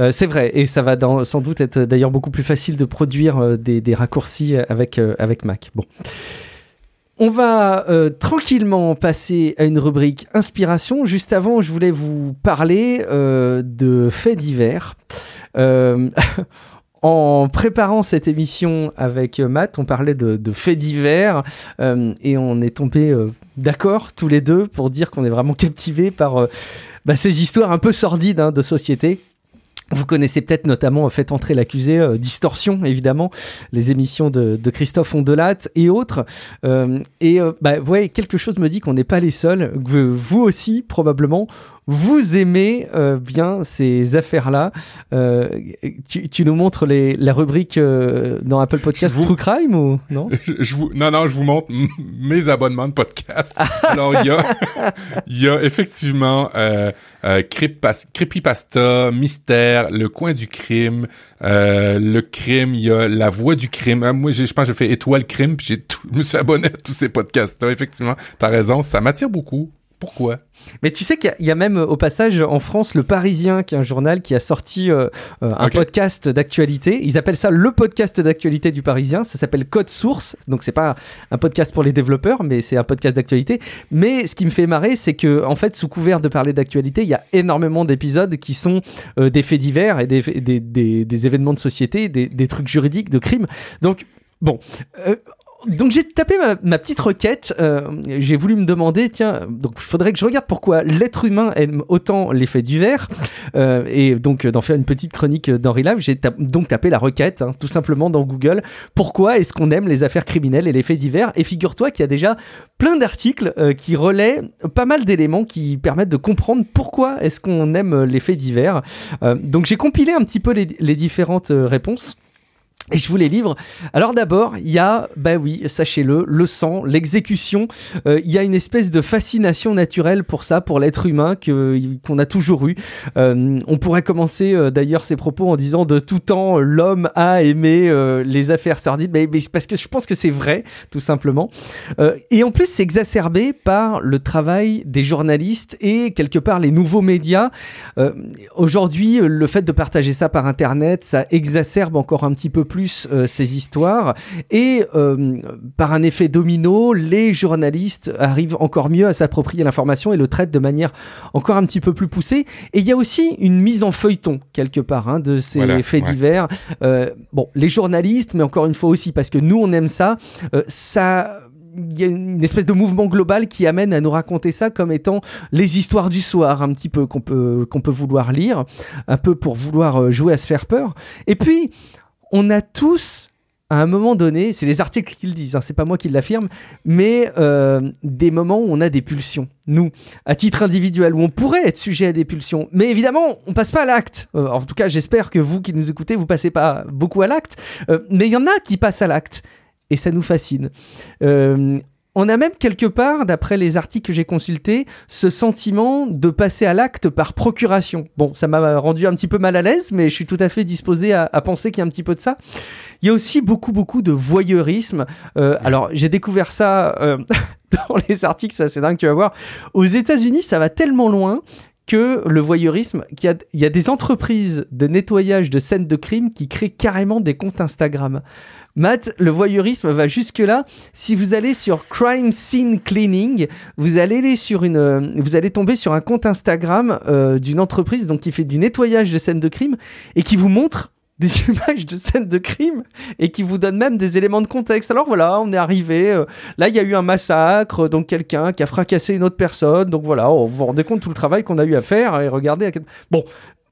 Euh, c'est vrai, et ça va dans, sans doute être d'ailleurs beaucoup plus facile de produire euh, des, des raccourcis avec, euh, avec Mac. Bon. On va euh, tranquillement passer à une rubrique inspiration. Juste avant, je voulais vous parler euh, de faits divers. Euh, [LAUGHS] en préparant cette émission avec euh, Matt, on parlait de, faits divers euh, et on est tombé euh, d'accord tous les deux pour dire qu'on est vraiment captivé par bah, ces histoires un peu sordides hein, de société. Vous connaissez peut-être notamment Faites entrer l'accusé, euh, Distorsion évidemment, les émissions de, de Christophe Ondelat et autres. Et euh, bah, voyez, quelque chose me dit qu'on n'est pas les seuls, que vous aussi probablement, vous aimez euh, bien ces affaires-là. Euh, tu, tu nous montres les, la rubrique euh, dans Apple Podcast vous- True Crime ou non? [LAUGHS] Je, je vous, non, non, je vous montre mes abonnements de podcast. [LAUGHS] Alors, il y a, y a effectivement euh, euh, Creepypas- Creepypasta, Mystère, Le Coin du Crime, euh, Le Crime, il y a La Voix du Crime. Moi, je pense que j'ai fait Étoile Crime, puis j'ai tout- je me suis abonné à tous ces podcasts-là. Effectivement, t'as raison, ça m'attire beaucoup. Pourquoi? Mais tu sais qu'il y a- il y, a même euh, au passage en France Le Parisien, qui est un journal qui a sorti euh, euh, un podcast d'actualité. Ils appellent ça le podcast d'actualité du Parisien. Ça s'appelle Code Source. Donc c'est pas un podcast pour les développeurs, mais c'est un podcast d'actualité. Mais ce qui me fait marrer, c'est que en fait, sous couvert de parler d'actualité, il y a énormément d'épisodes qui sont euh, des faits divers et des, des, des- des événements de société, des, des trucs juridiques, de crimes. Donc bon. euh, donc j'ai tapé ma, petite requête, euh, j'ai voulu me demander, tiens, donc il faudrait que je regarde pourquoi l'être humain aime autant les faits divers, euh, et donc d'en faire une petite chronique d'Henri Lave, j'ai donc tapé la requête, hein, tout simplement dans Google, pourquoi est-ce qu'on aime les affaires criminelles et les faits divers, et figure-toi qu'il y a déjà plein d'articles euh, qui relaient pas mal d'éléments qui permettent de comprendre pourquoi est-ce qu'on aime faits divers. Donc j'ai compilé un petit peu les, différentes réponses. Et je vous les livre. Alors d'abord, il y a, bah oui, sachez-le, le sang, l'exécution. Euh, Il y a une espèce de fascination naturelle pour ça, pour l'être humain qu'on a toujours eu. Euh, on pourrait commencer euh, d'ailleurs ces propos en disant de tout temps, l'homme a aimé les affaires sordides, mais, parce que je pense que c'est vrai, tout simplement. Et en plus, c'est exacerbé par le travail des journalistes et quelque part les nouveaux médias. Aujourd'hui, le fait de partager ça par Internet, ça exacerbe encore un petit peu plus euh, ces histoires. Et euh, par un effet domino, les journalistes arrivent encore mieux à s'approprier l'information et le traitent de manière encore un petit peu plus poussée. Et il y a aussi une mise en feuilleton, quelque part, hein, de ces Voilà, faits ouais. divers. Euh, bon, les journalistes, mais encore une fois aussi, parce que nous, on aime ça, ça il y a une espèce de mouvement global qui amène à nous raconter ça comme étant les histoires du soir, un petit peu qu'on peut, qu'on peut vouloir lire, un peu pour vouloir jouer à se faire peur. Et puis, on a tous, à un moment donné, c'est les articles qui le disent, hein, c'est pas moi qui l'affirme, mais euh, des moments où on a des pulsions. Nous, à titre individuel, où on pourrait être sujet à des pulsions. Mais évidemment, on passe pas à l'acte. Euh, en tout cas, j'espère que vous qui nous écoutez, vous passez pas beaucoup à l'acte. Euh, mais il y en a qui passent à l'acte. Et ça nous fascine. On a même quelque part, d'après les articles que j'ai consultés, ce sentiment de passer à l'acte par procuration. Bon, ça m'a rendu un petit peu mal à l'aise, mais je suis tout à fait disposé à, penser qu'il y a un petit peu de ça. Il y a aussi beaucoup, beaucoup de voyeurisme. Euh, alors, j'ai découvert ça euh, [LAUGHS] dans les articles, c'est dingue, tu vas voir. Aux États-Unis, ça va tellement loin que le voyeurisme, qu'il il y a des entreprises de nettoyage de scènes de crime qui créent carrément des comptes Instagram. Matt, le voyeurisme va jusque-là. Si vous allez sur Crime Scene Cleaning, vous allez, euh, tomber sur un compte Instagram euh, d'une entreprise donc, qui fait du nettoyage de scènes de crime et qui vous montre [LAUGHS] des images de scènes de crime et qui vous donne même des éléments de contexte. Alors voilà, on est arrivé, euh, là il y a eu un massacre, donc quelqu'un qui a fracassé une autre personne, donc voilà, vous vous rendez compte tout le travail qu'on a eu à faire et regardez à quel... Bon,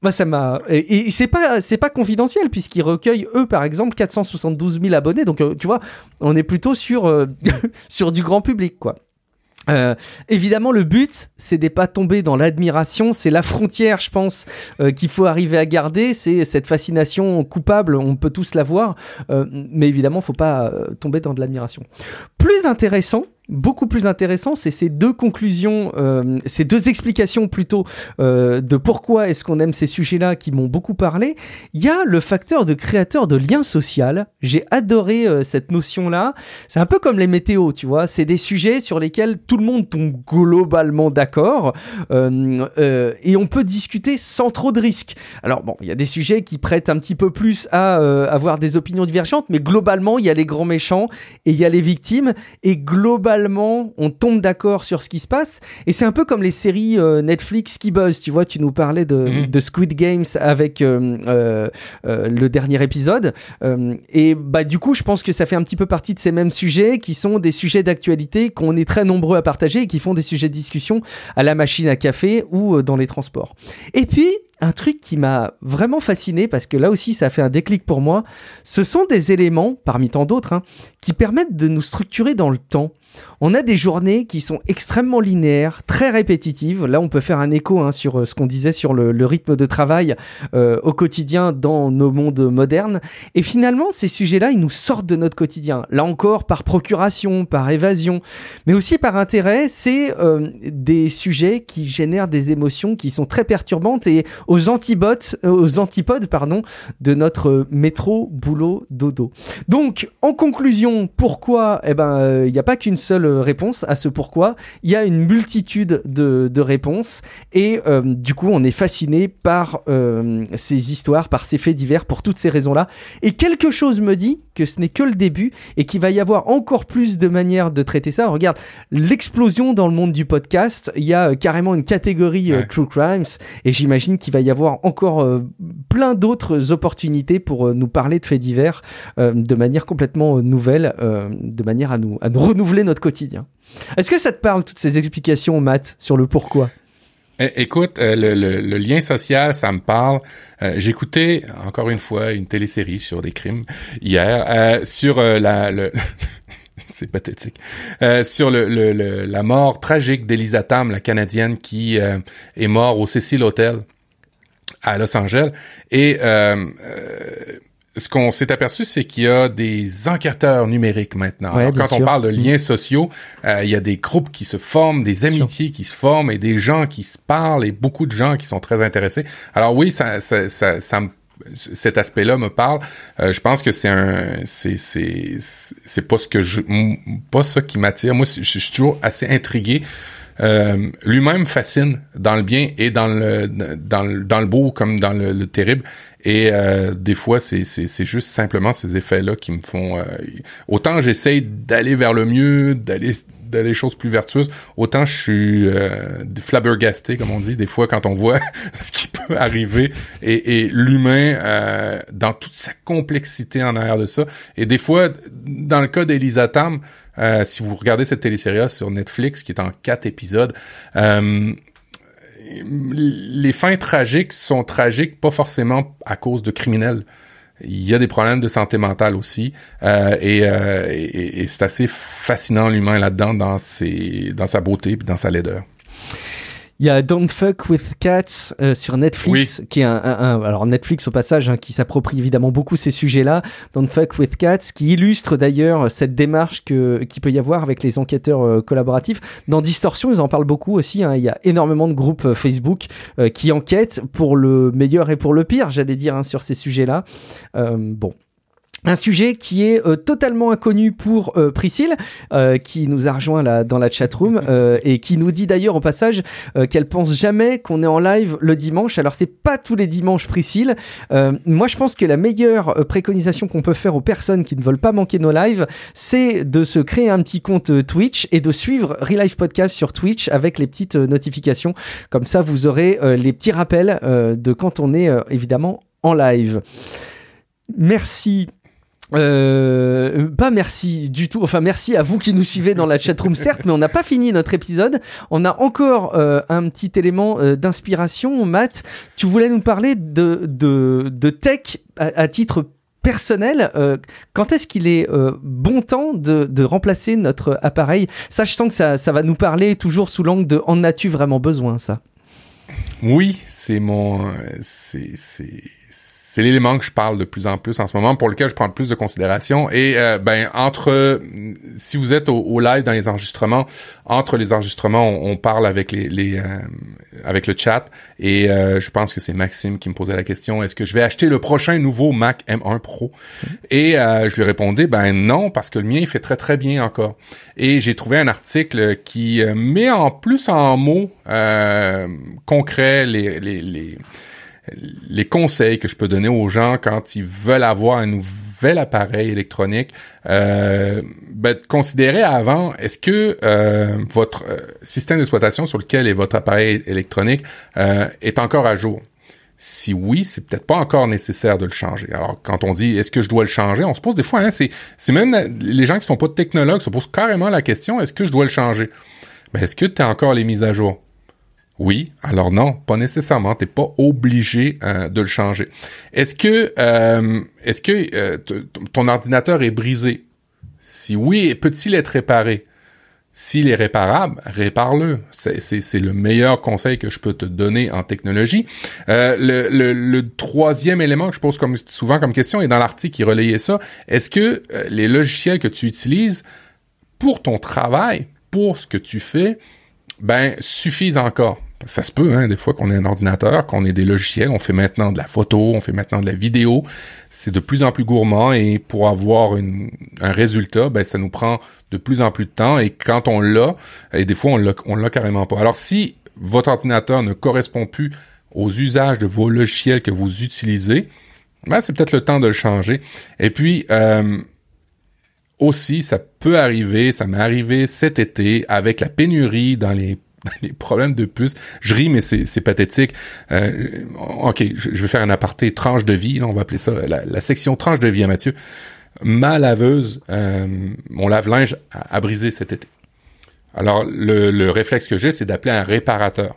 moi, ça m'a. Et, c'est pas, c'est pas confidentiel puisqu'ils recueillent eux, par exemple, 472 000 abonnés. Donc, euh, tu vois, on est plutôt sur euh, [LAUGHS] sur du grand public, quoi. Euh, évidemment, le but, c'est de pas tomber dans l'admiration. C'est la frontière, je pense, qu'il faut arriver à garder. C'est cette fascination coupable. On peut tous la voir, mais évidemment, faut pas tomber dans de l'admiration. Plus intéressant, beaucoup plus intéressant, c'est ces deux conclusions, euh, ces deux explications plutôt euh, de pourquoi est-ce qu'on aime ces sujets-là qui m'ont beaucoup parlé. Il y a le facteur de créateur de lien social. J'ai adoré euh, cette notion-là. C'est un peu comme les météos, tu vois. C'est des sujets sur lesquels tout le monde tombe globalement d'accord et on peut discuter sans trop de risques. Alors bon, il y a des sujets qui prêtent un petit peu plus à avoir des opinions divergentes, mais globalement, il y a les grands méchants et il y a les victimes et globalement on tombe d'accord sur ce qui se passe. Et c'est un peu comme les séries euh, Netflix qui buzzent. Tu vois, tu nous parlais de, mhm. Squid Games avec euh, euh, le dernier épisode. et bah, du coup, je pense que ça fait un petit peu partie de ces mêmes sujets qui sont des sujets d'actualité qu'on est très nombreux à partager et qui font des sujets de discussion à la machine à café ou dans les transports. Et puis, un truc qui m'a vraiment fasciné parce que là aussi ça a fait un déclic pour moi, ce sont des éléments, parmi tant d'autres, hein, qui permettent de nous structurer dans le temps. On a des journées qui sont extrêmement linéaires, très répétitives. Là, on peut faire un écho hein, sur euh, ce qu'on disait sur le, rythme de travail euh, au quotidien dans nos mondes modernes. Et finalement, ces sujets-là, ils nous sortent de notre quotidien. Là encore, par procuration, par évasion, mais aussi par intérêt. C'est euh, des sujets qui génèrent des émotions qui sont très perturbantes et aux antipodes, aux antipodes pardon, de notre métro, boulot, dodo. Donc, en conclusion, pourquoi Eh ben, il n'y a pas qu'une seule réponse à ce pourquoi. Il y a une multitude de, réponses et euh, du coup on est fasciné par euh, ces histoires, par ces faits divers pour toutes ces raisons-là. Et quelque chose me dit que ce n'est que le début et qu'il va y avoir encore plus de manières de traiter ça. regarde l'explosion dans le monde du podcast. Il y a euh, carrément une catégorie True Crimes et j'imagine qu'il va y avoir encore plein d'autres opportunités pour nous parler de faits divers de manière complètement nouvelle, de manière à nous, à nous [LAUGHS] renouveler notre quotidien. Est-ce que ça te parle, toutes ces explications, Matt, sur le pourquoi? Eh, Écoute, euh, le, lien social, ça me parle. Euh, j'écoutais encore une fois une télésérie sur des crimes hier, euh, sur la... Le [LAUGHS] c'est pathétique. sur la mort tragique d'Elisa Tam, la Canadienne, qui est morte au Cecil Hotel à Los Angeles. Et ce qu'on s'est aperçu, c'est qu'il y a des enquêteurs numériques maintenant. quand on parle de liens sociaux, euh, il y a des groupes qui se forment, des amitiés qui se forment et des gens qui se parlent et beaucoup de gens qui sont très intéressés. Alors oui, ça, ça, ça, ça cet aspect-là me parle. Euh, je pense que c'est un, c'est, c'est, c'est pas ce que je, pas ça qui m'attire. Moi, je, suis toujours assez intrigué. Euh, lui-même fascine dans le bien et dans le dans le, dans le beau comme dans le, le terrible et euh, des fois, c'est, juste simplement ces effets-là qui me font... Euh, autant j'essaye d'aller vers le mieux, d'aller des choses plus vertueuses, autant je suis euh, flabbergasté, comme on dit, des fois quand on voit [LAUGHS] ce qui peut arriver et, et l'humain euh, dans toute sa complexité en arrière de ça. Et des fois, dans le cas d'Elisa Tam, euh, si vous regardez cette télésérie sur Netflix, qui est en quatre épisodes, euh, les fins tragiques sont tragiques pas forcément à cause de criminels. Il y a des problèmes de santé mentale aussi, euh, euh, et, et c'est assez fascinant l'humain là-dedans dans dans sa beauté et dans sa laideur. Il y a Don't Fuck with Cats euh, sur Netflix, qui est un, alors Netflix au passage, hein, qui s'approprie évidemment beaucoup ces sujets-là. Don't Fuck with Cats, qui illustre d'ailleurs cette démarche que qui peut y avoir avec les enquêteurs euh, collaboratifs. Dans Distorsion, ils en parlent beaucoup aussi. Hein. il y a énormément de groupes euh, Facebook qui enquêtent pour le meilleur et pour le pire, j'allais dire, hein, sur ces sujets-là. bon, un sujet qui est euh, totalement inconnu pour euh, Priscille, euh, qui nous a rejoint là, dans la chatroom [LAUGHS] et qui nous dit d'ailleurs au passage qu'elle pense jamais qu'on est en live le dimanche. Alors c'est pas tous les dimanches Priscille. moi je pense que la meilleure préconisation qu'on peut faire aux personnes qui ne veulent pas manquer nos lives, c'est de se créer un petit compte Twitch et de suivre Relive Podcast sur Twitch avec les petites notifications. Comme ça vous aurez les petits rappels de quand on est évidemment en live. Merci euh, pas merci du tout. Enfin, merci à vous qui nous suivez dans la chatroom, [LAUGHS] certes, mais on n'a pas fini notre épisode. On a encore euh, un petit élément euh, d'inspiration. Matt, tu voulais nous parler de, de, de tech à, titre personnel. Euh, quand est-ce qu'il est, bon temps de, de, remplacer notre appareil? Ça, je sens que ça, ça va nous parler toujours sous l'angle de en as-tu vraiment besoin, ça? Oui, c'est mon. C'est c'est l'élément que je parle de plus en plus en ce moment, pour lequel je prends plus de considération. Et euh, ben entre, si vous êtes au, live dans les enregistrements, entre les enregistrements, on, parle avec les, euh, avec le chat. Et euh, je pense que c'est Maxime qui me posait la question est-ce que je vais acheter le prochain nouveau Mac M1 Pro? Et je lui répondais ben non parce que le mien il fait très très bien encore. Et j'ai trouvé un article qui met en plus en mots concrets les, les, les les conseils que je peux donner aux gens quand ils veulent avoir un nouvel appareil électronique, euh, ben, considérez avant, est-ce que euh, votre euh, système d'exploitation sur lequel est votre appareil électronique euh, est encore à jour? Si oui, c'est peut-être pas encore nécessaire de le changer. Alors, quand on dit est-ce que je dois le changer, on se pose des fois, hein, c'est, même les gens qui sont pas technologues se posent carrément la question est-ce que je dois le changer? Ben, est-ce que tu as encore les mises à jour? Oui, alors non, pas nécessairement. T'es pas obligé euh, de le changer. Est-ce que euh, est-ce que euh, ton ordinateur est brisé? Si oui, peut-il être réparé? S'il est réparable, répare-le. C'est le meilleur conseil que je peux te donner en technologie. Le, troisième élément que je pose souvent comme question, et dans l'article qui relayait ça, est-ce que les logiciels que tu utilises pour ton travail, pour ce que tu fais, ben suffisent encore? Ça se peut, hein, des fois qu'on ait un ordinateur, qu'on ait des logiciels, on fait maintenant de la photo, on fait maintenant de la vidéo. C'est de plus en plus gourmand et pour avoir un résultat, ben, ça nous prend de plus en plus de temps et quand on l'a, et des fois on l'a, on l'a carrément pas. Alors si votre ordinateur ne correspond plus aux usages de vos logiciels que vous utilisez, ben, c'est peut-être le temps de le changer. Et puis, euh, aussi, ça peut arriver, ça m'est arrivé cet été avec la pénurie dans les [LAUGHS] les problèmes de puces. Je ris, mais c'est pathétique. Euh, ok, je, vais faire un aparté tranche de vie. on va appeler ça la, section tranche de vie à Mathieu. Ma laveuse, euh, mon lave-linge a, brisé cet été. Alors, le réflexe que j'ai, c'est d'appeler un réparateur.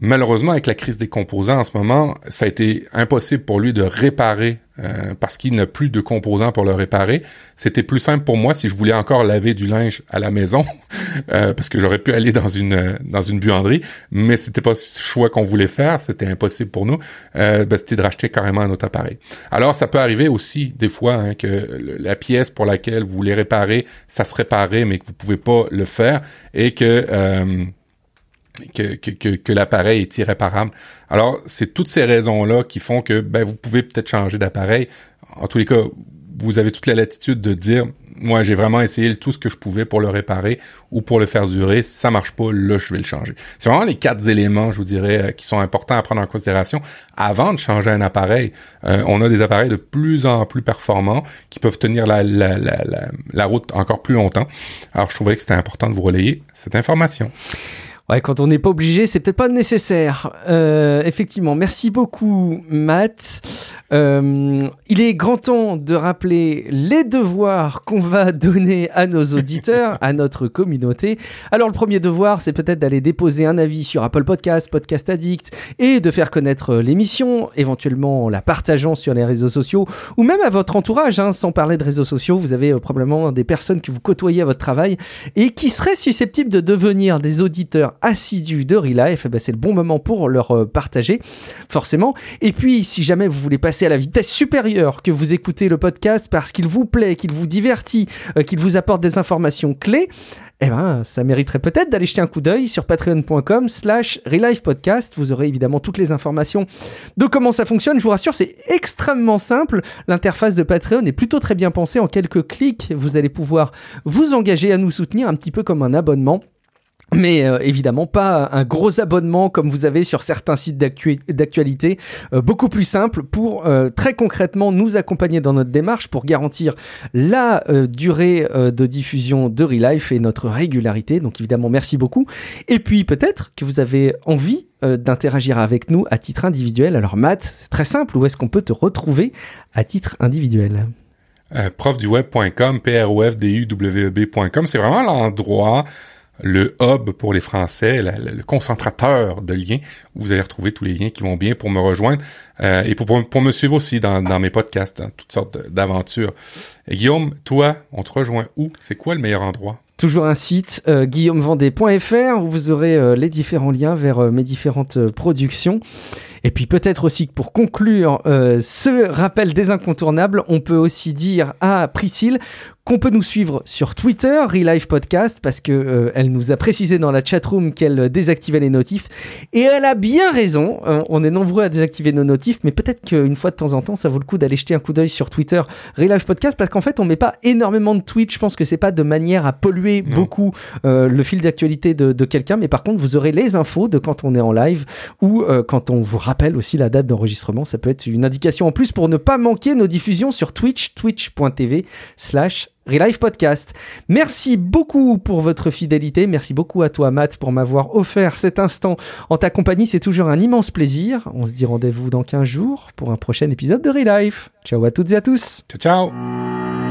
Malheureusement, avec la crise des composants en ce moment, ça a été impossible pour lui de réparer euh, parce qu'il n'a plus de composants pour le réparer. C'était plus simple pour moi si je voulais encore laver du linge à la maison, [LAUGHS] euh, parce que j'aurais pu aller dans une dans une buanderie, mais c'était pas ce choix qu'on voulait faire, c'était impossible pour nous. Euh, ben, c'était de racheter carrément un autre appareil. Alors ça peut arriver aussi des fois hein, que la pièce pour laquelle vous voulez réparer, ça se réparer, mais que vous pouvez pas le faire et que euh, que, que, que, l'appareil est irréparable. Alors, c'est toutes ces raisons-là qui font que ben, vous pouvez peut-être changer d'appareil. En tous les cas, vous avez toute la latitude de dire moi j'ai vraiment essayé tout ce que je pouvais pour le réparer ou pour le faire durer, ça marche pas, là je vais le changer. C'est vraiment les quatre éléments, je vous dirais, euh, qui sont importants à prendre en considération avant de changer un appareil. Euh, on a des appareils de plus en plus performants qui peuvent tenir la, la, la, la route encore plus longtemps. Alors je trouvais que c'était important de vous relayer cette information. Ouais, quand on n'est pas obligé, c'est peut-être pas nécessaire. Euh, effectivement, merci beaucoup, Matt. Euh, il est grand temps de rappeler les devoirs qu'on va [LAUGHS] donner à nos auditeurs, à notre communauté. Alors, le premier devoir, c'est peut-être d'aller déposer un avis sur Apple Podcast, Podcast Addict, et de faire connaître l'émission, éventuellement en la partageant sur les réseaux sociaux, ou même à votre entourage. Hein, sans parler de réseaux sociaux, vous avez euh, probablement des personnes que vous côtoyez à votre travail et qui seraient susceptibles de devenir des auditeurs auditeurs assidus de Relife, ben, c'est le bon moment pour leur partager, forcément. Et puis, si jamais vous voulez passer à la vitesse supérieure, que vous écoutez le podcast parce qu'il vous plaît, qu'il vous divertit, qu'il vous apporte des informations clés, eh ben, ça mériterait peut-être d'aller jeter un coup d'œil sur patreon.com slash podcast. Vous aurez évidemment toutes les informations de comment ça fonctionne. Je vous rassure, c'est extrêmement simple. L'interface de Patreon est plutôt très bien pensée. En quelques clics, vous allez pouvoir vous engager à nous soutenir un petit peu comme un abonnement. Mais euh, évidemment pas un gros abonnement comme vous avez sur certains sites d'actualité, euh, beaucoup plus simple pour euh, très concrètement nous accompagner dans notre démarche pour garantir la durée de diffusion de Relife et notre régularité. Donc évidemment merci beaucoup. Et puis peut-être que vous avez envie d'interagir avec nous à titre individuel. Alors Matt, c'est très simple, où est-ce qu'on peut te retrouver à titre individuel? Profduweb.com, p e c'est vraiment l'endroit le hub pour les Français, le concentrateur de liens, où vous allez retrouver tous les liens qui vont bien pour me rejoindre euh, et pour, pour, me suivre aussi dans, mes podcasts, toutes sortes d'aventures. Guillaume, toi, on te rejoint où? C'est quoi le meilleur endroit? Toujours un site, euh, guillaumevendée.fr, où vous aurez euh, les différents liens vers euh, mes différentes productions. Et puis peut-être aussi pour conclure ce rappel des incontournables, on peut aussi dire à Priscille qu'on peut nous suivre sur Twitter, Relive Podcast, parce que euh, elle nous a précisé dans la chatroom qu'elle désactivait les notifs. Et elle a bien raison. Euh, on est nombreux à désactiver nos notifs, mais peut-être qu'une fois de temps en temps, ça vaut le coup d'aller jeter un coup d'œil sur Twitter, Relive Podcast, parce qu'en fait, on met pas énormément de tweets. Je pense que c'est pas de manière à polluer beaucoup euh, le fil d'actualité de, de quelqu'un, mais par contre, vous aurez les infos de quand on est en live ou quand on vous rappelle aussi la date d'enregistrement. Ça peut être une indication en plus pour ne pas manquer nos diffusions sur Twitch, twitch.tv slash Relive Podcast. Merci beaucoup pour votre fidélité. Merci beaucoup à toi, Matt, pour m'avoir offert cet instant en ta compagnie. C'est toujours un immense plaisir. On se dit rendez-vous dans 15 jours pour un prochain épisode de Relive. Ciao à toutes et à tous. Ciao, ciao.